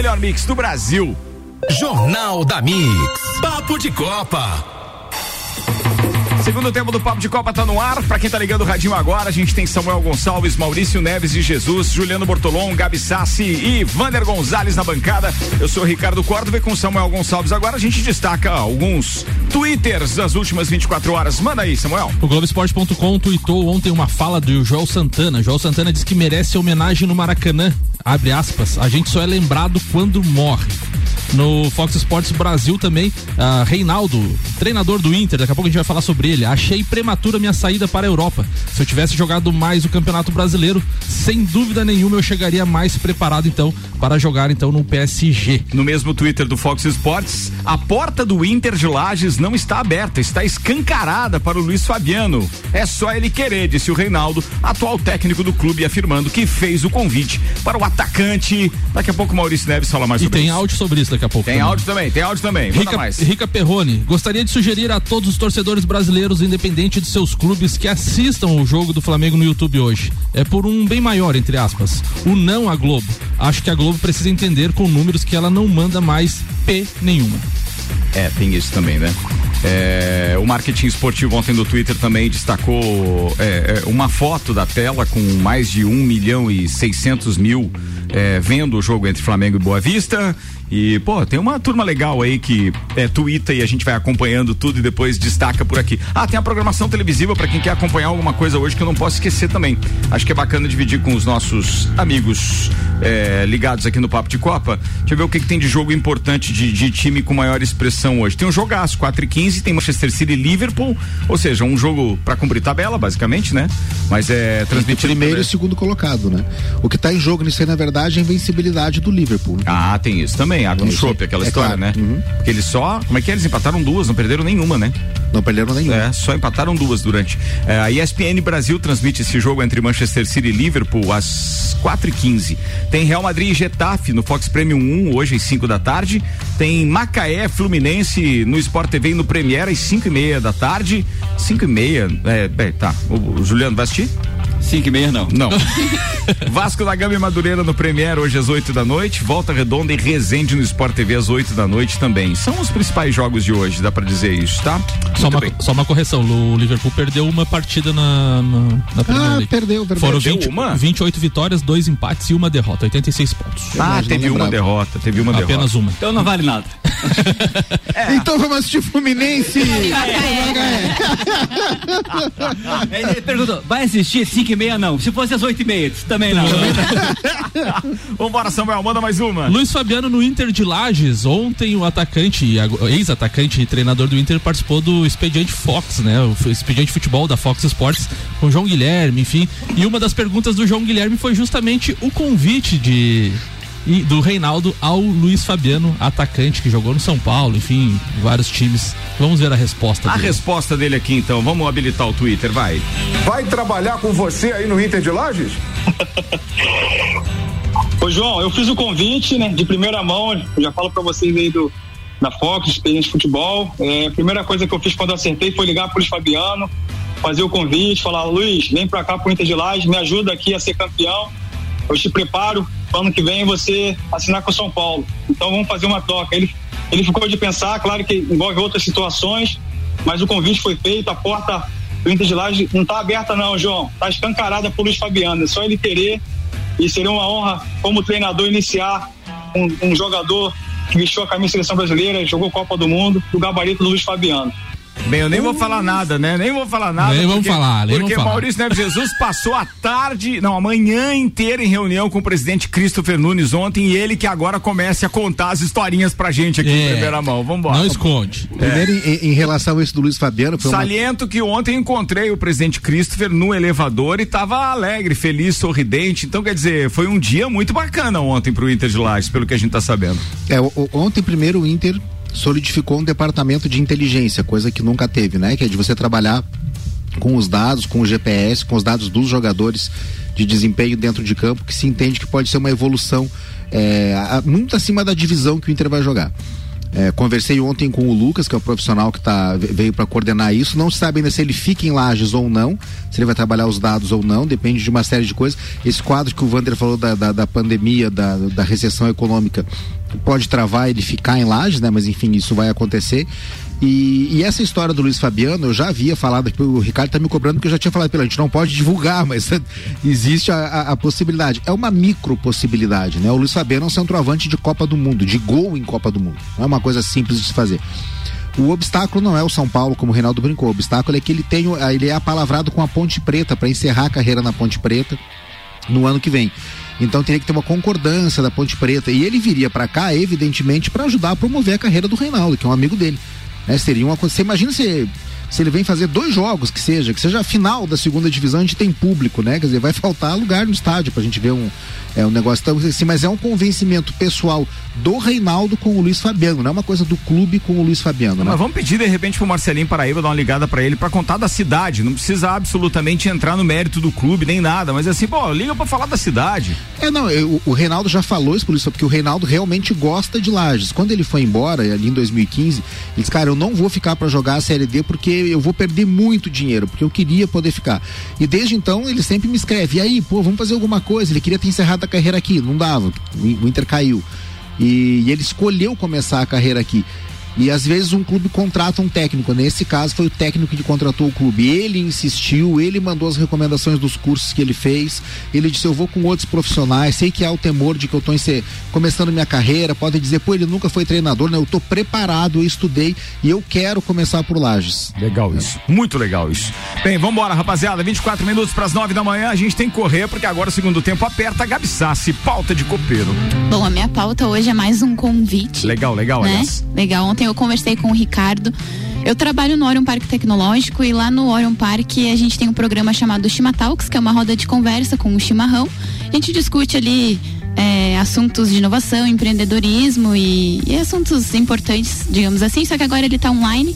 Melhor mix do Brasil. Jornal da Mix. Papo de Copa. Segundo tempo do Papo de Copa tá no ar. Para quem tá ligando o radinho agora, a gente tem Samuel Gonçalves, Maurício Neves de Jesus, Juliano Bortolom, Gabi Sassi e Vander Gonzalez na bancada. Eu sou o Ricardo Córdova e com Samuel Gonçalves agora a gente destaca alguns Twitters das últimas 24 horas. Manda aí, Samuel. O Globoesporte.com tweetou ontem uma fala do Joel Santana. Joel Santana diz que merece homenagem no Maracanã. Abre aspas. A gente só é lembrado quando morre no Fox Sports Brasil também. Uh, Reinaldo, treinador do Inter, daqui a pouco a gente vai falar sobre ele. Achei prematura minha saída para a Europa. Se eu tivesse jogado mais o Campeonato Brasileiro, sem dúvida nenhuma eu chegaria mais preparado então para jogar então no PSG. No mesmo Twitter do Fox Sports, a porta do Inter de Lages não está aberta, está escancarada para o Luiz Fabiano. É só ele querer, disse o Reinaldo, atual técnico do clube, afirmando que fez o convite para o atacante. Daqui a pouco o Maurício Neves fala mais e sobre isso. E tem áudio sobre isso daqui a pouco. Tem também. áudio também, tem áudio também. Manda Rica, mais. Rica Perrone, gostaria de sugerir a todos os torcedores brasileiros, independente de seus clubes, que assistam o jogo do Flamengo no YouTube hoje. É por um bem maior, entre aspas. O não à Globo. Acho que a Globo precisa entender com números que ela não manda mais P nenhuma. É, tem isso também, né? É, o marketing esportivo ontem no Twitter também destacou é, é uma foto da tela com mais de um milhão e seiscentos mil é, vendo o jogo entre Flamengo e Boa Vista. E, pô, tem uma turma legal aí que é twitta e a gente vai acompanhando tudo e depois destaca por aqui. Ah, tem a programação televisiva para quem quer acompanhar alguma coisa hoje que eu não posso esquecer também. Acho que é bacana dividir com os nossos amigos é, ligados aqui no Papo de Copa. Deixa eu ver o que, que tem de jogo importante de, de, time com maior expressão hoje. Tem um jogaço, 4 e 15 tem Manchester City e Liverpool, ou seja, um jogo para cumprir tabela, basicamente, né? Mas é transmitido. Primeiro e segundo colocado, né? O que tá em jogo nisso aí, na verdade, é a invencibilidade do Liverpool. Né? Ah, tem isso também também, água no chope, aquela é história, claro. né? Uhum. Porque eles só, como é que é? Eles empataram duas, não perderam nenhuma, né? Não perderam nenhuma. É, só empataram duas durante. É, a ESPN Brasil transmite esse jogo entre Manchester City e Liverpool às 4 e 15 Tem Real Madrid e Getafe no Fox Premium 1, hoje às 5 da tarde. Tem Macaé Fluminense no Sport TV e no Premiere às 5 e meia da tarde. 5 e meia, é, é tá. O, o Juliano vai assistir? 5 e meia não. Não. Vasco da Gama e Madureira no Premier hoje às 8 da noite. Volta Redonda e Resende no Sport TV às 8 da noite também. São os principais jogos de hoje, dá para dizer isso, tá? Só uma, só uma, correção: o Liverpool perdeu uma partida na, na, na Premier ah, perdeu, perdeu. Foram 20, uma? 28 vitórias, dois empates e uma derrota, 86 pontos. Ah, teve uma derrota, teve uma Apenas derrota. uma. Então não vale nada. é. Então vamos assistir Fluminense. Ele perguntou: vai assistir 5 e meia? Não. Se fosse às 8 e meia, também não. Vambora, Samuel, manda mais uma. Luiz Fabiano no Inter de Lages. Ontem o atacante, ex-atacante e treinador do Inter participou do Expediente Fox, né? O Expediente Futebol da Fox Sports com João Guilherme, enfim. E uma das perguntas do João Guilherme foi justamente o convite de e do Reinaldo ao Luiz Fabiano, atacante que jogou no São Paulo, enfim, vários times. Vamos ver a resposta a dele. A resposta dele aqui então, vamos habilitar o Twitter, vai. Vai trabalhar com você aí no Inter de Lages? Ô João, eu fiz o convite, né, de primeira mão, já falo para vocês aí do da Fox, experiência de futebol. É, a primeira coisa que eu fiz quando eu acertei foi ligar pro Luiz Fabiano, fazer o convite, falar, Luiz, vem para cá pro Inter de Lages, me ajuda aqui a ser campeão. Eu te preparo ano que vem você assinar com o São Paulo. Então vamos fazer uma troca. Ele, ele ficou de pensar, claro que envolve outras situações, mas o convite foi feito, a porta do Inter de Laje não está aberta não, João, está escancarada por Luiz Fabiano, é só ele querer e seria uma honra como treinador iniciar um, um jogador que vestiu a camisa da seleção brasileira, jogou Copa do Mundo, do gabarito do Luiz Fabiano. Bem, eu nem vou falar nada, né? Nem vou falar nada. Nem porque, vamos falar, nem Porque vamos Maurício Neves Jesus passou a tarde, não, a manhã inteira em reunião com o presidente Christopher Nunes ontem e ele que agora comece a contar as historinhas pra gente aqui é, em primeira mão. Vambora. Não esconde. É. Primeiro, em, em, relação a isso do Luiz Fabiano. Saliento uma... que ontem encontrei o presidente Christopher no elevador e tava alegre, feliz, sorridente. Então, quer dizer, foi um dia muito bacana ontem pro Inter de Lages, pelo que a gente tá sabendo. É, ontem primeiro o Inter solidificou um departamento de inteligência, coisa que nunca teve, né? Que é de você trabalhar com os dados, com o GPS, com os dados dos jogadores de desempenho dentro de campo, que se entende que pode ser uma evolução é, muito acima da divisão que o Inter vai jogar. É, conversei ontem com o Lucas, que é o profissional que tá, veio para coordenar isso. Não se sabe ainda se ele fica em Lages ou não, se ele vai trabalhar os dados ou não, depende de uma série de coisas. Esse quadro que o Vander falou da, da, da pandemia, da, da recessão econômica, pode travar ele ficar em Lages, né? Mas enfim, isso vai acontecer. E, e, essa história do Luiz Fabiano, eu já havia falado, o Ricardo tá me cobrando que eu já tinha falado pela gente, não pode divulgar, mas existe a, a, a, possibilidade. É uma micro possibilidade, né? O Luiz Fabiano é um centroavante de Copa do Mundo, de gol em Copa do Mundo. Não é uma coisa simples de se fazer. O obstáculo não é o São Paulo, como o Reinaldo brincou. O obstáculo é que ele tem, ele é apalavrado com a Ponte Preta para encerrar a carreira na Ponte Preta no ano que vem. Então teria que ter uma concordância da Ponte Preta. E ele viria para cá, evidentemente, para ajudar a promover a carreira do Reinaldo, que é um amigo dele. Né? Seria uma coisa. Você imagina se se ele vem fazer dois jogos que seja, que seja a final da segunda divisão, a gente tem público, né? Quer dizer, vai faltar lugar no estádio pra gente ver um, é um negócio tão assim, mas é um convencimento pessoal do Reinaldo com o Luiz Fabiano, não é uma coisa do clube com o Luiz Fabiano, né? Mas vamos pedir de repente pro Marcelinho Paraíba dar uma ligada para ele para contar da cidade, não precisa absolutamente entrar no mérito do clube nem nada, mas assim, pô, liga para falar da cidade. É, não, eu, o Reinaldo já falou isso por isso, porque o Reinaldo realmente gosta de Lages. Quando ele foi embora ali em 2015, ele disse, cara, eu não vou ficar para jogar a Série D porque eu vou perder muito dinheiro, porque eu queria poder ficar. E desde então ele sempre me escreve, e aí, pô, vamos fazer alguma coisa. Ele queria ter encerrado a carreira aqui, não dava, o Inter caiu. E, e ele escolheu começar a carreira aqui. E às vezes um clube contrata um técnico. Nesse caso foi o técnico que contratou o clube. Ele insistiu, ele mandou as recomendações dos cursos que ele fez. Ele disse: Eu vou com outros profissionais. Sei que há o temor de que eu estou começando minha carreira. Podem dizer: Pô, ele nunca foi treinador. Né? Eu estou preparado, eu estudei e eu quero começar por Lages. Legal isso. Muito legal isso. Bem, vamos embora, rapaziada. 24 minutos para as 9 da manhã. A gente tem que correr porque agora o segundo tempo aperta. Gabi Sassi, pauta de copeiro. Bom, a minha pauta hoje é mais um convite. Legal, legal, né? aliás. Legal. Ontem eu conversei com o Ricardo. Eu trabalho no Orion Parque Tecnológico e lá no Orion Parque a gente tem um programa chamado Shima Talks, que é uma roda de conversa com o chimarrão. A gente discute ali é, assuntos de inovação, empreendedorismo e, e, assuntos importantes, digamos assim, só que agora ele está online.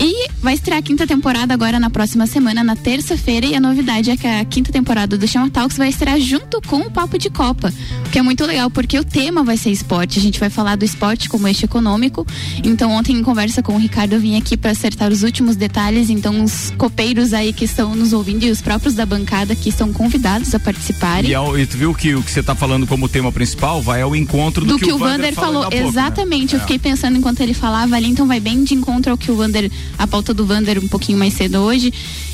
E vai estrear a quinta temporada agora na próxima semana, na terça-feira. E a novidade é que a quinta temporada do Chama Talks vai estrear junto com o Papo de Copa. Que é muito legal, porque o tema vai ser esporte. A gente vai falar do esporte como eixo econômico. Então, ontem, em conversa com o Ricardo, eu vim aqui para acertar os últimos detalhes. Então, os copeiros aí que estão nos ouvindo e os próprios da bancada que estão convidados a participarem. E, e tu viu que o que você está falando como tema principal vai ao encontro do, do que, que, o Vander, falou. falou. Exatamente. Né? Eu fiquei pensando enquanto ele falava ali, então vai bem de encontro ao que o Vander a pauta do Vander um pouquinho mais cedo hoje.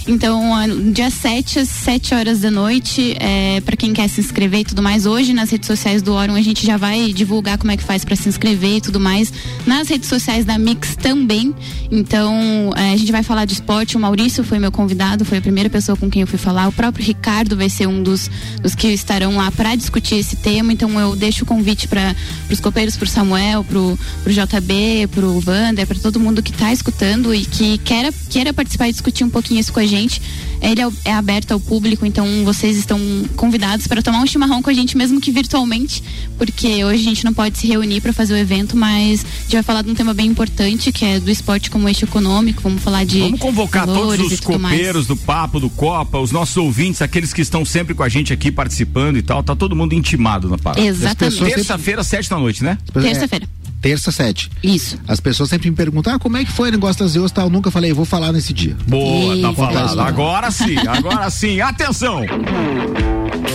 Então, dia 7 às 7 horas da noite, é, para quem quer se inscrever e tudo mais, hoje nas redes sociais do Orum a gente já vai divulgar como é que faz para se inscrever e tudo mais. Nas redes sociais da Mix também. Então, é, a gente vai falar de esporte. O Maurício foi meu convidado, foi a primeira pessoa com quem eu fui falar. O próprio Ricardo vai ser um dos, dos que estarão lá para discutir esse tema. Então, eu deixo o convite para os copeiros, para Samuel, para o JB, para o Vander, para todo mundo que está escutando e que queira, queira participar e discutir um pouquinho isso com a gente gente. Ele é, é aberto ao público, então vocês estão convidados para tomar um chimarrão com a gente, mesmo que virtualmente, porque hoje a gente não pode se reunir para fazer o evento, mas a gente vai falar de um tema bem importante, que é do esporte como eixo econômico. Vamos falar de. Vamos convocar todos os copeiros do Papo, do Copa, os nossos ouvintes, aqueles que estão sempre com a gente aqui participando e tal. Tá todo mundo intimado na parada. Exatamente. Terça-feira, sete da noite, né? Terça-feira terça, sete. Isso. As pessoas sempre me perguntam, ah, como é que foi o negócio das EOS tal? Eu nunca falei, vou falar nesse dia. Boa, tá falando. Agora sim, agora sim. Atenção!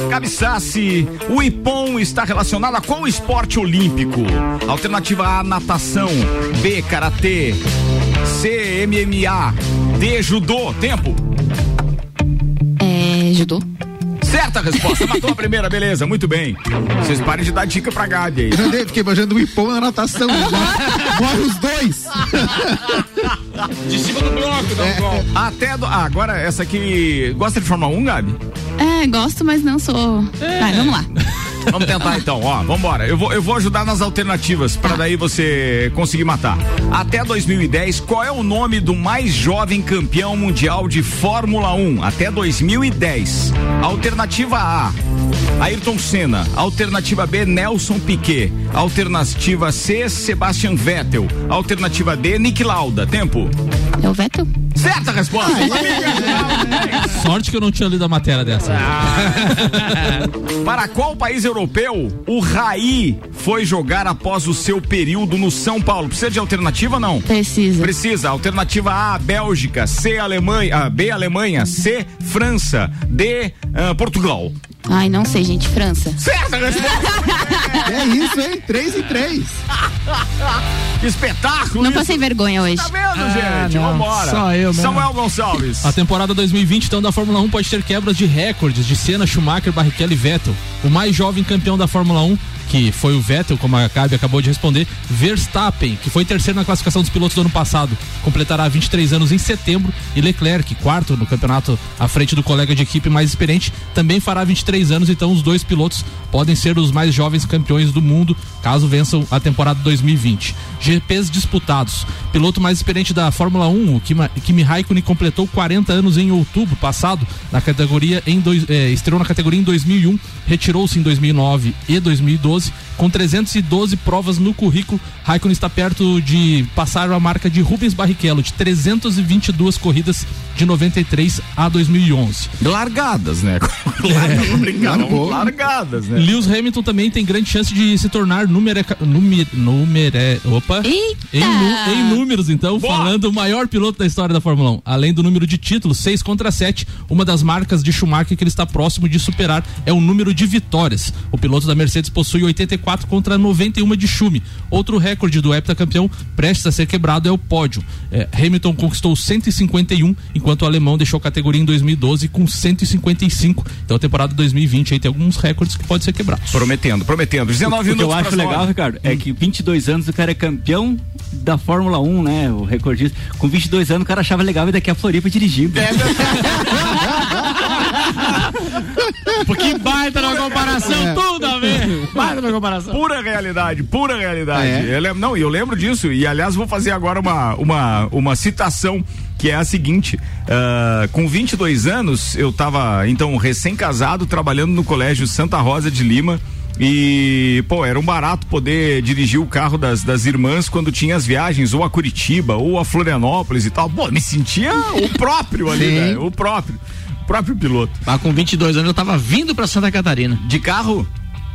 Cabeçasse, o Ipom está relacionado a qual esporte olímpico? Alternativa A, natação. B, karatê. C, MMA. D, judô. Tempo. É, judô. Certa resposta, matou a primeira, beleza, muito bem. Vocês parem de dar dica pra Gabi aí. Eu fiquei imaginando o Ipom na natação. Morre os dois. De cima do bloco, não é. Até do, ah, agora essa aqui. Gosta de Fórmula 1, Gabi? É, gosto, mas não sou. É. Vai, vamos lá. Vamos tentar então, ó, vambora. Eu vou, eu vou ajudar nas alternativas para daí você conseguir matar. Até 2010, qual é o nome do mais jovem campeão mundial de Fórmula 1? Até 2010. Alternativa A. Ayrton Senna. Alternativa B, Nelson Piquet. Alternativa C, Sebastian Vettel. Alternativa D, Nick Lauda. Tempo. É o Vettel? Certa resposta. Sorte que eu não tinha lido a matéria dessa. Ah. Para qual país europeu o Raí foi jogar após o seu período no São Paulo? Precisa de alternativa não? Precisa. Precisa. Alternativa A, Bélgica. C, Alemanha. B, Alemanha. C, França. D, uh, Portugal. Ai, não sei, gente. França. Certa resposta! é isso, hein? Três e três. Espetáculo! Não isso. passei vergonha hoje. Tá vendo, ah, gente? Não. Vambora. Só eu, Samuel Gonçalves. A temporada 2020, então, da Fórmula 1 pode ter quebras de recordes de Senna, Schumacher, Barrichello e Vettel. O mais jovem campeão da Fórmula 1 que foi o Vettel, como a Gabi acabou de responder. Verstappen, que foi terceiro na classificação dos pilotos do ano passado, completará 23 anos em setembro. E Leclerc, quarto no campeonato à frente do colega de equipe mais experiente, também fará 23 anos. Então, os dois pilotos podem ser os mais jovens campeões do mundo, caso vençam a temporada 2020. GPs disputados. Piloto mais experiente da Fórmula 1, o Kimi Raikkonen completou 40 anos em outubro passado na categoria em dois, eh, estreou na categoria em 2001, retirou-se em 2009 e 2012 com 312 provas no currículo. Raikkonen está perto de passar a marca de Rubens Barrichello de 322 corridas de 93 a 2011. Largadas, né? Largadas, largadas, né? Lewis Hamilton também tem grande chance de se tornar número número, número opa, em, em, números então, Boa. falando o maior piloto da história da Fórmula 1. Além do número de títulos, 6 contra 7, uma das marcas de Schumacher que ele está próximo de superar é o número de vitórias. O piloto da Mercedes possui 84 contra 91 de Schumi. Outro recorde do heptacampeão prestes a ser quebrado é o pódio. É, Hamilton conquistou 151, enquanto o alemão deixou a categoria em 2012 com 155. Então a temporada 2020 aí tem alguns recordes que podem ser quebrados. Prometendo, prometendo. 19 o, o que eu acho legal, Ricardo, é hum. que 22 anos o cara é campeão da Fórmula 1, né? O recordista. Com 22 anos o cara achava legal e daqui a Floripa dirigindo. É, Porque comparação. Pura realidade, pura realidade. É. Eu lembro, não, eu lembro disso. E aliás, vou fazer agora uma, uma, uma citação que é a seguinte: uh, com 22 anos, eu estava então recém-casado, trabalhando no colégio Santa Rosa de Lima. E, pô, era um barato poder dirigir o carro das, das irmãs quando tinha as viagens, ou a Curitiba, ou a Florianópolis e tal. Pô, me sentia o próprio ali, né? O próprio próprio piloto. Mas com 22 anos eu tava vindo pra Santa Catarina. De carro?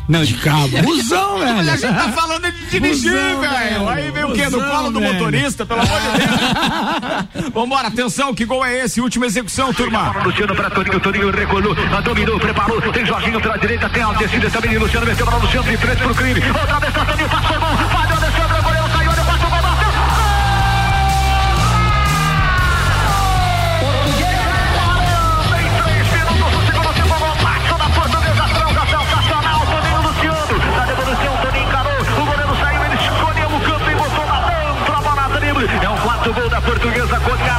Não, de cabo. Busão, velho. Olha, a gente tá falando de dirigir, velho. Aí vem o quê? No colo do motorista, pelo amor de Deus. Vambora, atenção, que gol é esse? Última execução, turma. Luciano para Toninho, Toninho recolou, dominou, preparou. Tem Jorginho pela direita, tem a descida também. Luciano meteu para Luciano de frente pro crime. Outra vez, Toninho, passou bom. Portuguesa, goleada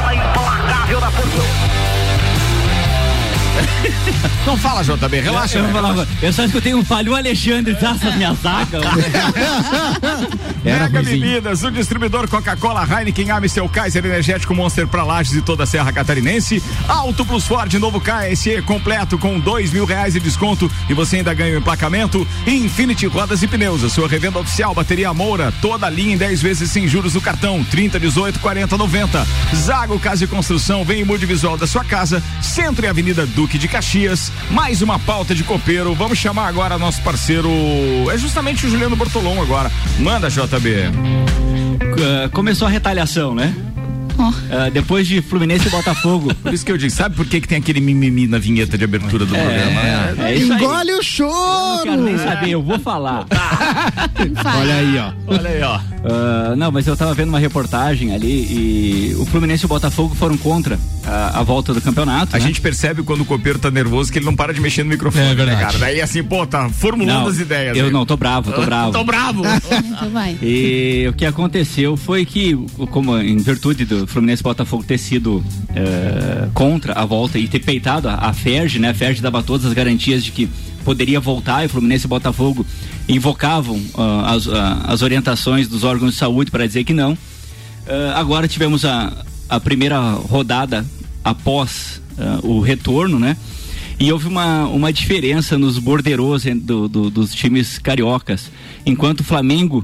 Não fala, JB, relaxa. Eu, eu, falava, eu só escutei um falho, o Alexandre, essa minha zaga. Mega Bebidas, o distribuidor Coca-Cola, Heineken, Amstel, Kaiser Energético Monster pra Lages e toda a Serra Catarinense. Auto Plus Ford, novo KSE completo com dois mil reais de desconto e você ainda ganha o emplacamento. Infinity Rodas e Pneus, a sua revenda oficial, bateria Moura, toda a linha em 10 vezes sem juros no cartão, 30, 18, 40, 90. Zago Casa e Construção, vem e mude visual da sua casa, Centro e Avenida Duque de Caxias. Mais uma pauta de copeiro. Vamos chamar agora nosso parceiro. É justamente o Juliano Bortolom agora. Manda, JB. Uh, começou a retaliação, né? Uh, depois de Fluminense e Botafogo. Por isso que eu digo, sabe por que, que tem aquele mimimi na vinheta de abertura do é, programa? É, é Engole o choro! Eu não quero nem saber, eu vou falar. Olha aí, ó. Olha aí, ó. Uh, não, mas eu tava vendo uma reportagem ali e o Fluminense e o Botafogo foram contra a, a volta do campeonato. A né? gente percebe quando o copeiro tá nervoso que ele não para de mexer no microfone, é, verdade. Né, cara? Daí assim, pô, tá formulando não, as ideias. Eu aí. não, tô bravo, tô bravo. tô bravo. então vai. E o que aconteceu foi que, como em virtude do Fluminense e Botafogo ter sido é, contra a volta e ter peitado a, a Ferge, né? A Ferge dava todas as garantias de que poderia voltar e Fluminense e Botafogo invocavam uh, as, uh, as orientações dos órgãos de saúde para dizer que não. Uh, agora tivemos a, a primeira rodada após o retorno, né? E houve uma, uma diferença nos borderos do, do, dos times cariocas. Enquanto Flamengo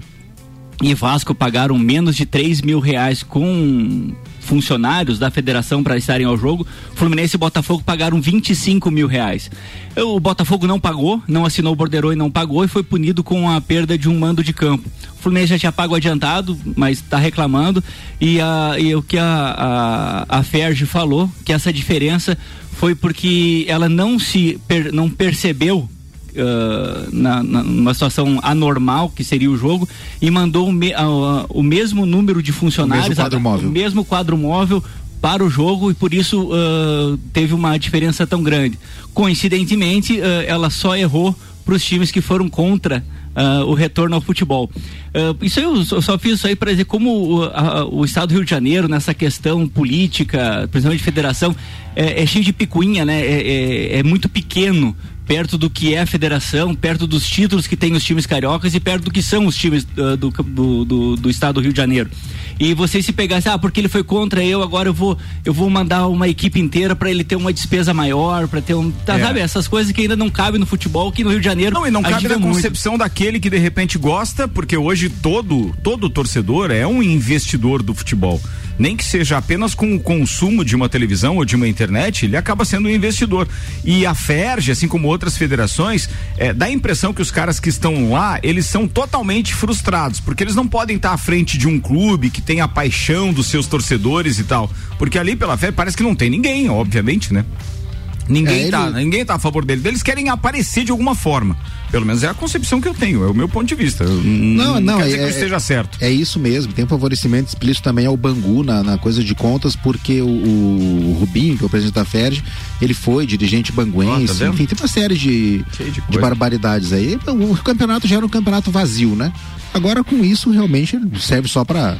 e Vasco pagaram menos de 3 mil reais com funcionários da federação para estarem ao jogo. Fluminense e Botafogo pagaram 25 mil reais. O Botafogo não pagou, não assinou o borderô e não pagou e foi punido com a perda de um mando de campo. O Fluminense já tinha pago adiantado, mas está reclamando. E, a, e o que a, a, a Ferge falou, que essa diferença foi porque ela não se per, não percebeu uh, na, na, numa situação anormal, que seria o jogo, e mandou o, me, uh, o mesmo número de funcionários, o mesmo quadro móvel, o mesmo quadro móvel para o jogo e por isso uh, teve uma diferença tão grande. Coincidentemente, ela só errou para os times que foram contra uh, o retorno ao futebol. Uh, isso eu só fiz isso aí para dizer como o Estado do Rio de Janeiro, nessa questão política, principalmente de federação, é, é cheio de picuinha, né? É, é, é muito pequeno perto do que é a federação, perto dos títulos que tem os times cariocas e perto do que são os times uh, do, do, do, do, estado do Rio de Janeiro. E você se pegasse, ah, porque ele foi contra eu, agora eu vou eu vou mandar uma equipe inteira para ele ter uma despesa maior, para ter um, tá, é. sabe, essas coisas que ainda não cabem no futebol, que no Rio de Janeiro Não, e não cabe na concepção daquele que de repente gosta, porque hoje todo todo torcedor é um investidor do futebol nem que seja apenas com o consumo de uma televisão ou de uma internet, ele acaba sendo um investidor. E a FERJ, assim como outras federações, é, dá a impressão que os caras que estão lá, eles são totalmente frustrados, porque eles não podem estar à frente de um clube que tem a paixão dos seus torcedores e tal. Porque ali pela fé parece que não tem ninguém, obviamente, né? Ninguém, é, tá, ele... ninguém tá a favor dele. Eles querem aparecer de alguma forma. Pelo menos é a concepção que eu tenho, é o meu ponto de vista. Não, não, não quer é, que é, esteja certo. É isso mesmo. Tem um favorecimento explícito também ao Bangu na, na coisa de contas, porque o, o, Rubinho, que é o presidente da FERJ, ele foi dirigente banguense, ah, tá enfim, tem uma série de, de, de, barbaridades aí. O campeonato já era um campeonato vazio, né? Agora com isso realmente serve só para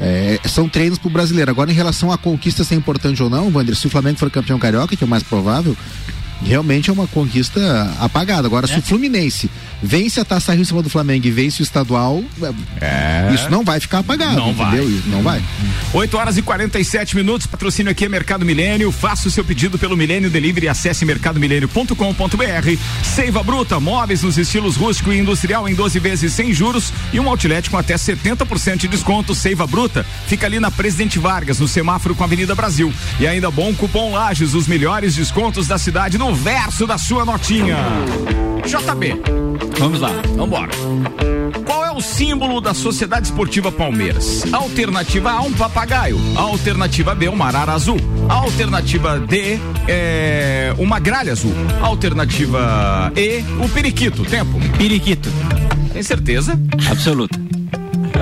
é, são treinos pro brasileiro. Agora, em relação à conquista ser importante ou não, Wander, se o Flamengo for campeão carioca, que é o mais provável, realmente é uma conquista apagada. Agora, é. se o Fluminense vence a Taça Rio em cima do Flamengo e vence o estadual, é. isso não vai ficar apagado, não entendeu? Vai. Não vai. 8 horas e 47 minutos, patrocínio aqui é Mercado Milênio. Faça o seu pedido pelo Milênio Delivery e acesse mercadomilênio.com.br. Seiva Bruta, móveis nos estilos rústico e industrial em 12 vezes sem juros e um outlet com até 70% de desconto. Seiva Bruta fica ali na Presidente Vargas, no semáforo com a Avenida Brasil. E ainda bom cupom Lages, os melhores descontos da cidade no verso da sua notinha. JB. Vamos lá. Vambora. Qual é o símbolo da Sociedade Esportiva Palmeiras? Alternativa A, um papagaio. Alternativa B, uma arara azul. Alternativa D, é uma gralha azul. Alternativa E, o periquito. Tempo. Periquito. Tem certeza? Absoluta.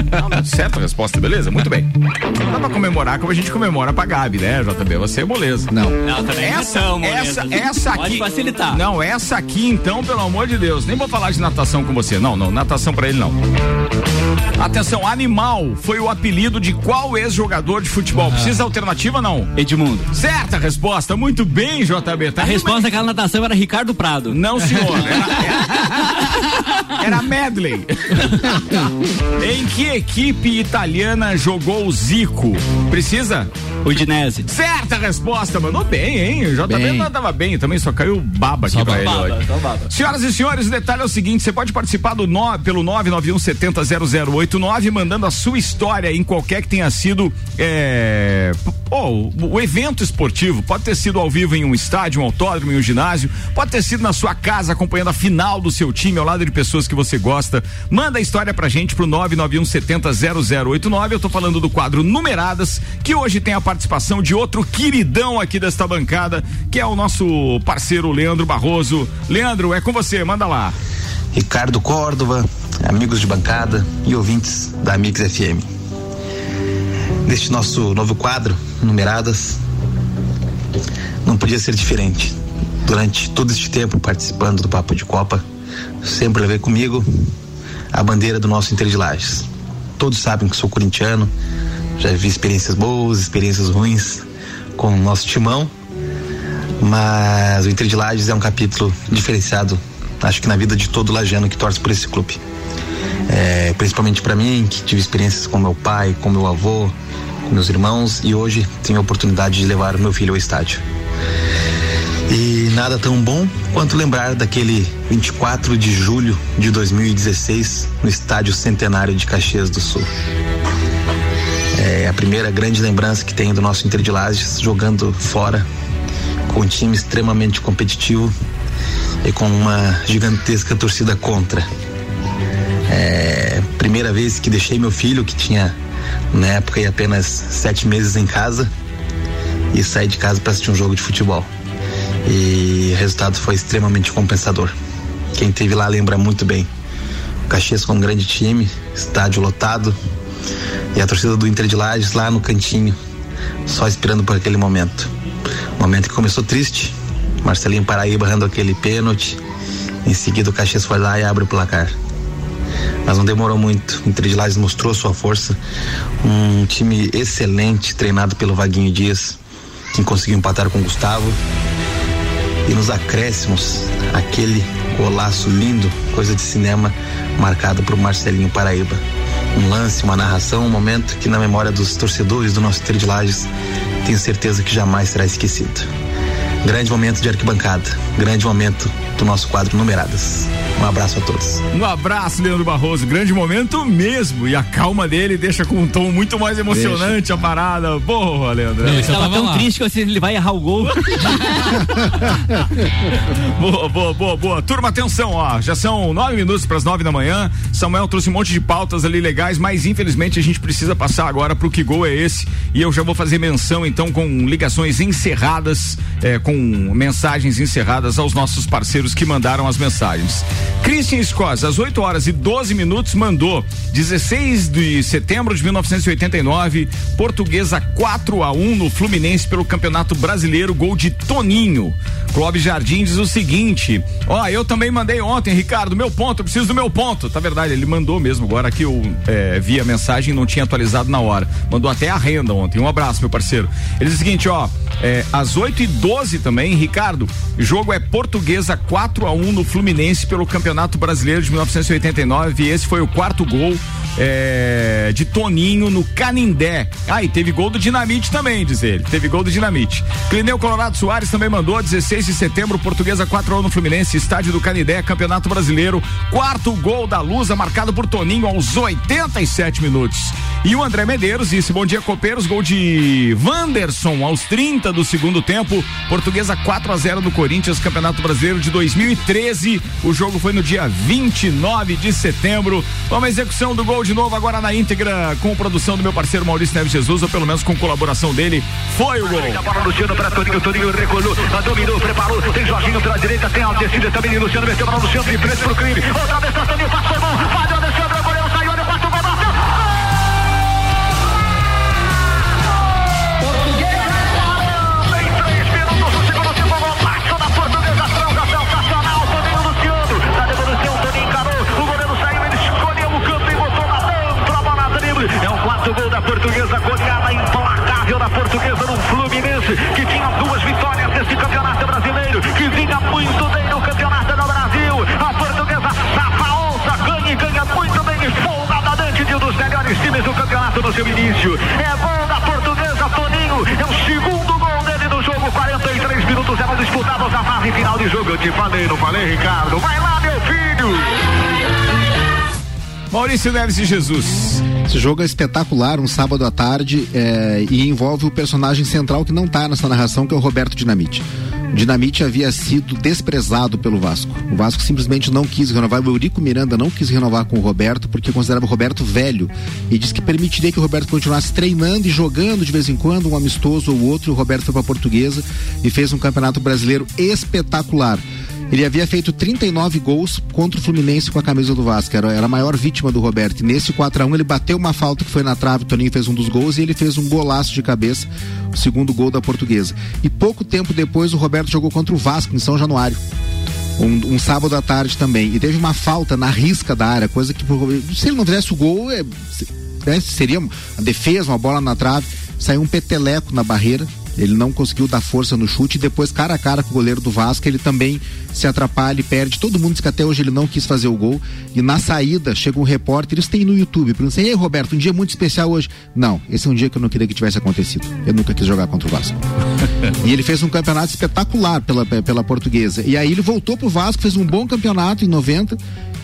Não, certa a resposta, beleza? Muito bem. Não dá pra comemorar como a gente comemora pra Gabi, né, JB? Você é moleza. Não. Não, também essa, não essa, essa aqui. Pode facilitar. Não, essa aqui, então, pelo amor de Deus. Nem vou falar de natação com você. Não, não, natação pra ele não. Atenção, animal foi o apelido de qual ex-jogador de futebol? Precisa alternativa não? Edmundo. Certa resposta, muito bem, JB. Tá a resposta daquela natação era Ricardo Prado. Não, senhor. Era, era, era Medley. em que equipe italiana jogou o Zico? Precisa? Udinese. Certa resposta, mandou bem, hein? O JB bem. tava bem, também só caiu baba aqui só pra baba, ele hoje. Baba. Senhoras e senhores, o detalhe é o seguinte: você pode participar do no, pelo 991 70 0089, mandando a sua história em qualquer que tenha sido é, oh, o evento esportivo. Pode ter sido ao vivo em um estádio, um autódromo, em um ginásio, pode ter sido na sua casa acompanhando a final do seu time ao lado de pessoas que você gosta. Manda a história pra gente pro 991 70 0089. Eu tô falando do quadro Numeradas, que hoje tem a participação de outro queridão aqui desta bancada, que é o nosso parceiro Leandro Barroso. Leandro, é com você, manda lá. Ricardo Córdova, amigos de bancada e ouvintes da Mix FM. Neste nosso novo quadro, Numeradas, não podia ser diferente. Durante todo este tempo participando do Papo de Copa, sempre levei comigo a bandeira do nosso Inter de Lages. Todos sabem que sou corintiano, já vi experiências boas, experiências ruins com o nosso timão. Mas o Inter de Lages é um capítulo diferenciado, acho que na vida de todo lajano que torce por esse clube. É, principalmente para mim, que tive experiências com meu pai, com meu avô, com meus irmãos e hoje tenho a oportunidade de levar meu filho ao estádio. E nada tão bom quanto lembrar daquele 24 de julho de 2016 no Estádio Centenário de Caxias do Sul. É a primeira grande lembrança que tenho do nosso Inter de Lages jogando fora, com um time extremamente competitivo e com uma gigantesca torcida contra. É, primeira vez que deixei meu filho, que tinha na época apenas sete meses em casa, e saí de casa para assistir um jogo de futebol. E o resultado foi extremamente compensador. Quem teve lá lembra muito bem. O Caxias com um grande time, estádio lotado, e a torcida do Inter de Lages lá no cantinho, só esperando por aquele momento. Momento que começou triste, Marcelinho Paraíba errando aquele pênalti. Em seguida o Caxias foi lá e abre o placar. mas não demorou muito. O Inter de Lages mostrou sua força. Um time excelente, treinado pelo Vaguinho Dias, que conseguiu empatar com o Gustavo. E nos acréscimos, aquele golaço lindo, coisa de cinema, marcado por Marcelinho Paraíba. Um lance, uma narração, um momento que na memória dos torcedores do nosso Inter de Lages, tenho certeza que jamais será esquecido. Grande momento de arquibancada, grande momento do nosso quadro Numeradas. Um abraço a todos. Um abraço, Leandro Barroso. Grande momento mesmo. E a calma dele deixa com um tom muito mais emocionante deixa. a parada. Boa, Leandro. Ele estava tão lá. triste que ele vai errar o gol. boa, boa, boa, boa. Turma, atenção, ó. Já são nove minutos para as nove da manhã. Samuel trouxe um monte de pautas ali legais, mas infelizmente a gente precisa passar agora pro que gol é esse. E eu já vou fazer menção então com ligações encerradas, é, com mensagens encerradas aos nossos parceiros que mandaram as mensagens. Christian Scott, às 8 horas e 12 minutos, mandou 16 de setembro de 1989, Portuguesa 4 a 1 no Fluminense pelo Campeonato Brasileiro, gol de Toninho. Clóvis Jardim diz o seguinte: Ó, eu também mandei ontem, Ricardo, meu ponto, eu preciso do meu ponto. Tá verdade, ele mandou mesmo, agora que eu é, vi a mensagem não tinha atualizado na hora. Mandou até a renda ontem. Um abraço, meu parceiro. Ele diz o seguinte: ó, é, às 8 e 12 também, Ricardo, jogo é Portuguesa 4 a 1 no Fluminense pelo Campeonato Brasileiro de 1989. E esse foi o quarto gol é, de Toninho no Canindé. Ah, e teve gol do Dinamite também, diz ele. Teve gol do Dinamite. Clineu Colorado Soares também mandou 16 de setembro, Portuguesa 4 a 1 no Fluminense, estádio do Canindé, Campeonato Brasileiro. Quarto gol da Lusa, marcado por Toninho aos 87 minutos. E o André Medeiros disse: Bom dia, copeiros. Gol de Wanderson aos 30 do segundo tempo. Portuguesa 4 a 0 no Corinthians, Campeonato Brasileiro de 2013. O jogo foi no dia 29 de setembro. Vamos à execução do gol de novo agora na íntegra com produção do meu parceiro Maurício Neves Jesus, ou pelo menos com colaboração dele. Foi o gol. A bola Luciano para Toninho, Toninho dominou, preparou. Tem Jorginho pela direita, tem também. Luciano meteu para Luciano de frente pro crime. Outra vez Toninho, passou. Fábio Alexandre, portuguesa, goleada implacável da portuguesa no Fluminense, que tinha duas vitórias nesse campeonato brasileiro, que vinha muito bem no campeonato do Brasil. A portuguesa safa onça, ganha e ganha muito bem, folgadamente de um dos melhores times do campeonato no seu início. É gol da portuguesa, Toninho, é o segundo gol dele no jogo, 43 minutos, eram disputados a fase final de jogo. Eu te falei, não falei, Ricardo? Vai lá, meu filho! Maurício Neves de Jesus. Esse jogo é espetacular, um sábado à tarde, é, e envolve o personagem central que não está nessa narração, que é o Roberto Dinamite. O Dinamite havia sido desprezado pelo Vasco. O Vasco simplesmente não quis renovar. O Eurico Miranda não quis renovar com o Roberto porque considerava o Roberto velho e disse que permitiria que o Roberto continuasse treinando e jogando de vez em quando, um amistoso ou outro. O Roberto foi para Portuguesa e fez um campeonato brasileiro espetacular. Ele havia feito 39 gols contra o Fluminense com a camisa do Vasco, era, era a maior vítima do Roberto. E nesse 4 a 1 ele bateu uma falta que foi na trave, o Toninho fez um dos gols e ele fez um golaço de cabeça, o segundo gol da portuguesa. E pouco tempo depois o Roberto jogou contra o Vasco em São Januário. Um, um, sábado à tarde também. E teve uma falta na risca da área, coisa que se ele não fizesse o gol, é, é, seria uma defesa, uma bola na trave. Saiu um peteleco na barreira, ele não conseguiu dar força no chute e depois, cara a cara com o goleiro do Vasco, ele também se atrapalha e perde. Todo mundo diz que até hoje ele não quis fazer o gol. E na saída, chega um repórter, eles têm no YouTube, perguntam assim, ei Roberto, um dia muito especial hoje. Não, esse é um dia que eu não queria que tivesse acontecido. Eu nunca quis jogar contra o Vasco. e ele fez um campeonato espetacular pela, pela portuguesa. E aí ele voltou pro Vasco, fez um bom campeonato em 90.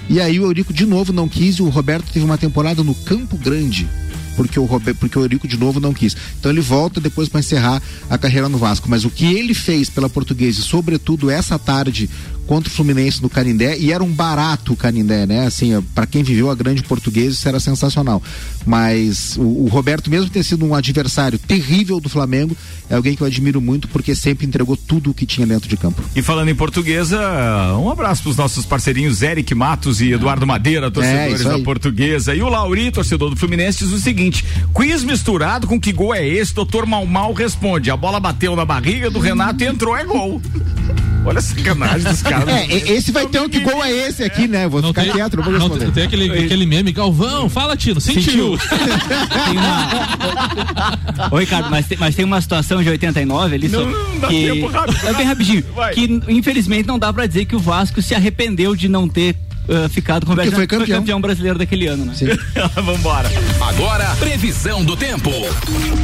E aí o Eurico de novo não quis e o Roberto teve uma temporada no Campo Grande porque o, Roberto, porque o Eurico de novo não quis. Então ele volta depois para encerrar a carreira no Vasco. Mas o que ele fez pela Portuguesa, sobretudo essa tarde contra o Fluminense no Canindé e era um barato o Canindé, né? Assim, para quem viveu a grande portuguesa isso era sensacional. Mas o, o, Roberto, mesmo ter sido um adversário terrível do Flamengo, é alguém que eu admiro muito porque sempre entregou tudo o que tinha dentro de campo. E falando em portuguesa, um abraço para os nossos parceirinhos Eric Matos e Eduardo Madeira, torcedores é, da Portuguesa. E o Lauri, torcedor do Fluminense, diz o seguinte: quiz misturado com que gol é esse? Doutor Mal Mal responde: a bola bateu na barriga do Renato e entrou, é gol. Olha a sacanagem dos caras. É, esse vai ter um que gol é esse aqui, né? Vou Não ficar tem- quieto, não vou Não, responder. tem aquele, aquele meme, Galvão, fala, Tino, sentiu. Tem uma... Ô, Ricardo, mas tem, mas tem uma situação de 89 ali Não, só- não dá que tempo, rápido, é bem rapidinho, Vai. que infelizmente não dá pra dizer que o Vasco se arrependeu de não ter ah, ficado com o Bergson, foi que campeão. brasileiro daquele ano, né? Vambora. Agora, previsão do tempo.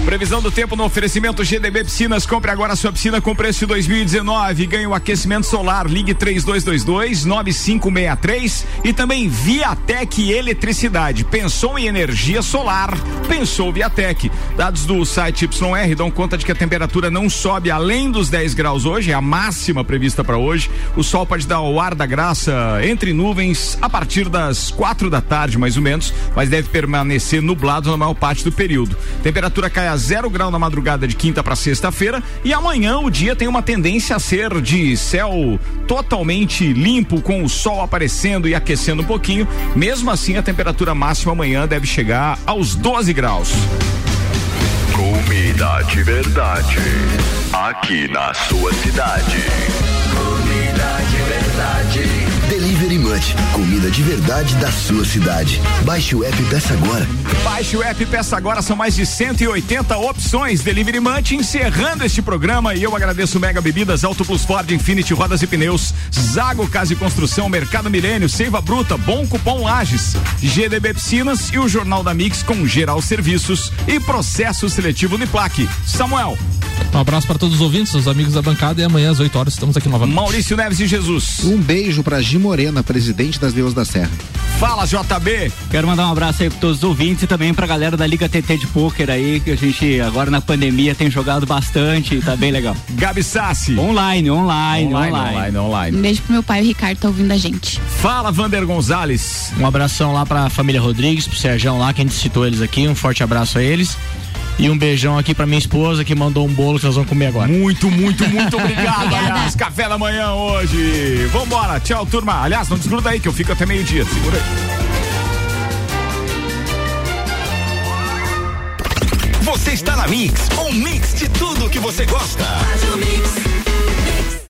Previsão do tempo no oferecimento GDB Piscinas. Compre agora sua piscina com preço de 2019. Ganhe o aquecimento solar. Ligue 3222-9563. E também Viatec Eletricidade. Pensou em energia solar? Pensou Viatec. Dados do site YR dão conta de que a temperatura não sobe além dos 10 graus hoje. É a máxima prevista para hoje. O sol pode dar o ar da graça entre nuvens a partir das quatro da tarde, mais ou menos, mas deve permanecer nublado na maior parte do período. Temperatura cai a zero grau na madrugada de quinta para sexta-feira e amanhã o dia tem uma tendência a ser de céu totalmente limpo, com o sol aparecendo e aquecendo um pouquinho. Mesmo assim, a temperatura máxima amanhã deve chegar aos 12 graus. Comida de verdade. Aqui na sua cidade. Comida de verdade da sua cidade. Baixe o app e peça agora. Baixe o app e peça agora, são mais de 180 opções. Delivery Munch encerrando este programa e eu agradeço Mega Bebidas, Auto Plus Ford, Infinity Rodas e Pneus, Zago Casa e Construção, Mercado Milênio, Seiva Bruta, Bom Cupom Lages, GDB Piscinas e o Jornal da Mix com Geral Serviços e Processo Seletivo Uniplaque. Samuel, Um abraço para todos os ouvintes, os amigos da bancada e amanhã às 8 horas estamos aqui novamente. Maurício Neves e Jesus. Um beijo pra Gi Morena, presidente das Deus da Serra. Fala JB. Quero mandar um abraço aí para todos os ouvintes e também pra galera da Liga TT de Pôquer aí, que a gente agora na pandemia tem jogado bastante e tá bem legal. Gabi Sassi. Online, online, online. online, online. Um beijo pro meu pai, o Ricardo, tá ouvindo a gente. Fala, Vander Gonzalez. Um abração lá pra família Rodrigues, pro Serjão lá, que a gente citou eles aqui. Um forte abraço a eles. E um beijão aqui pra minha esposa que mandou um bolo que nós vamos comer agora. Muito, muito, muito obrigado. Aliás, café da manhã hoje. Vambora, tchau, turma. Aliás, não desgruda aí que eu fico até meio-dia. Segura aí. Você está na Mix, um mix de tudo que você gosta. Faz o mix.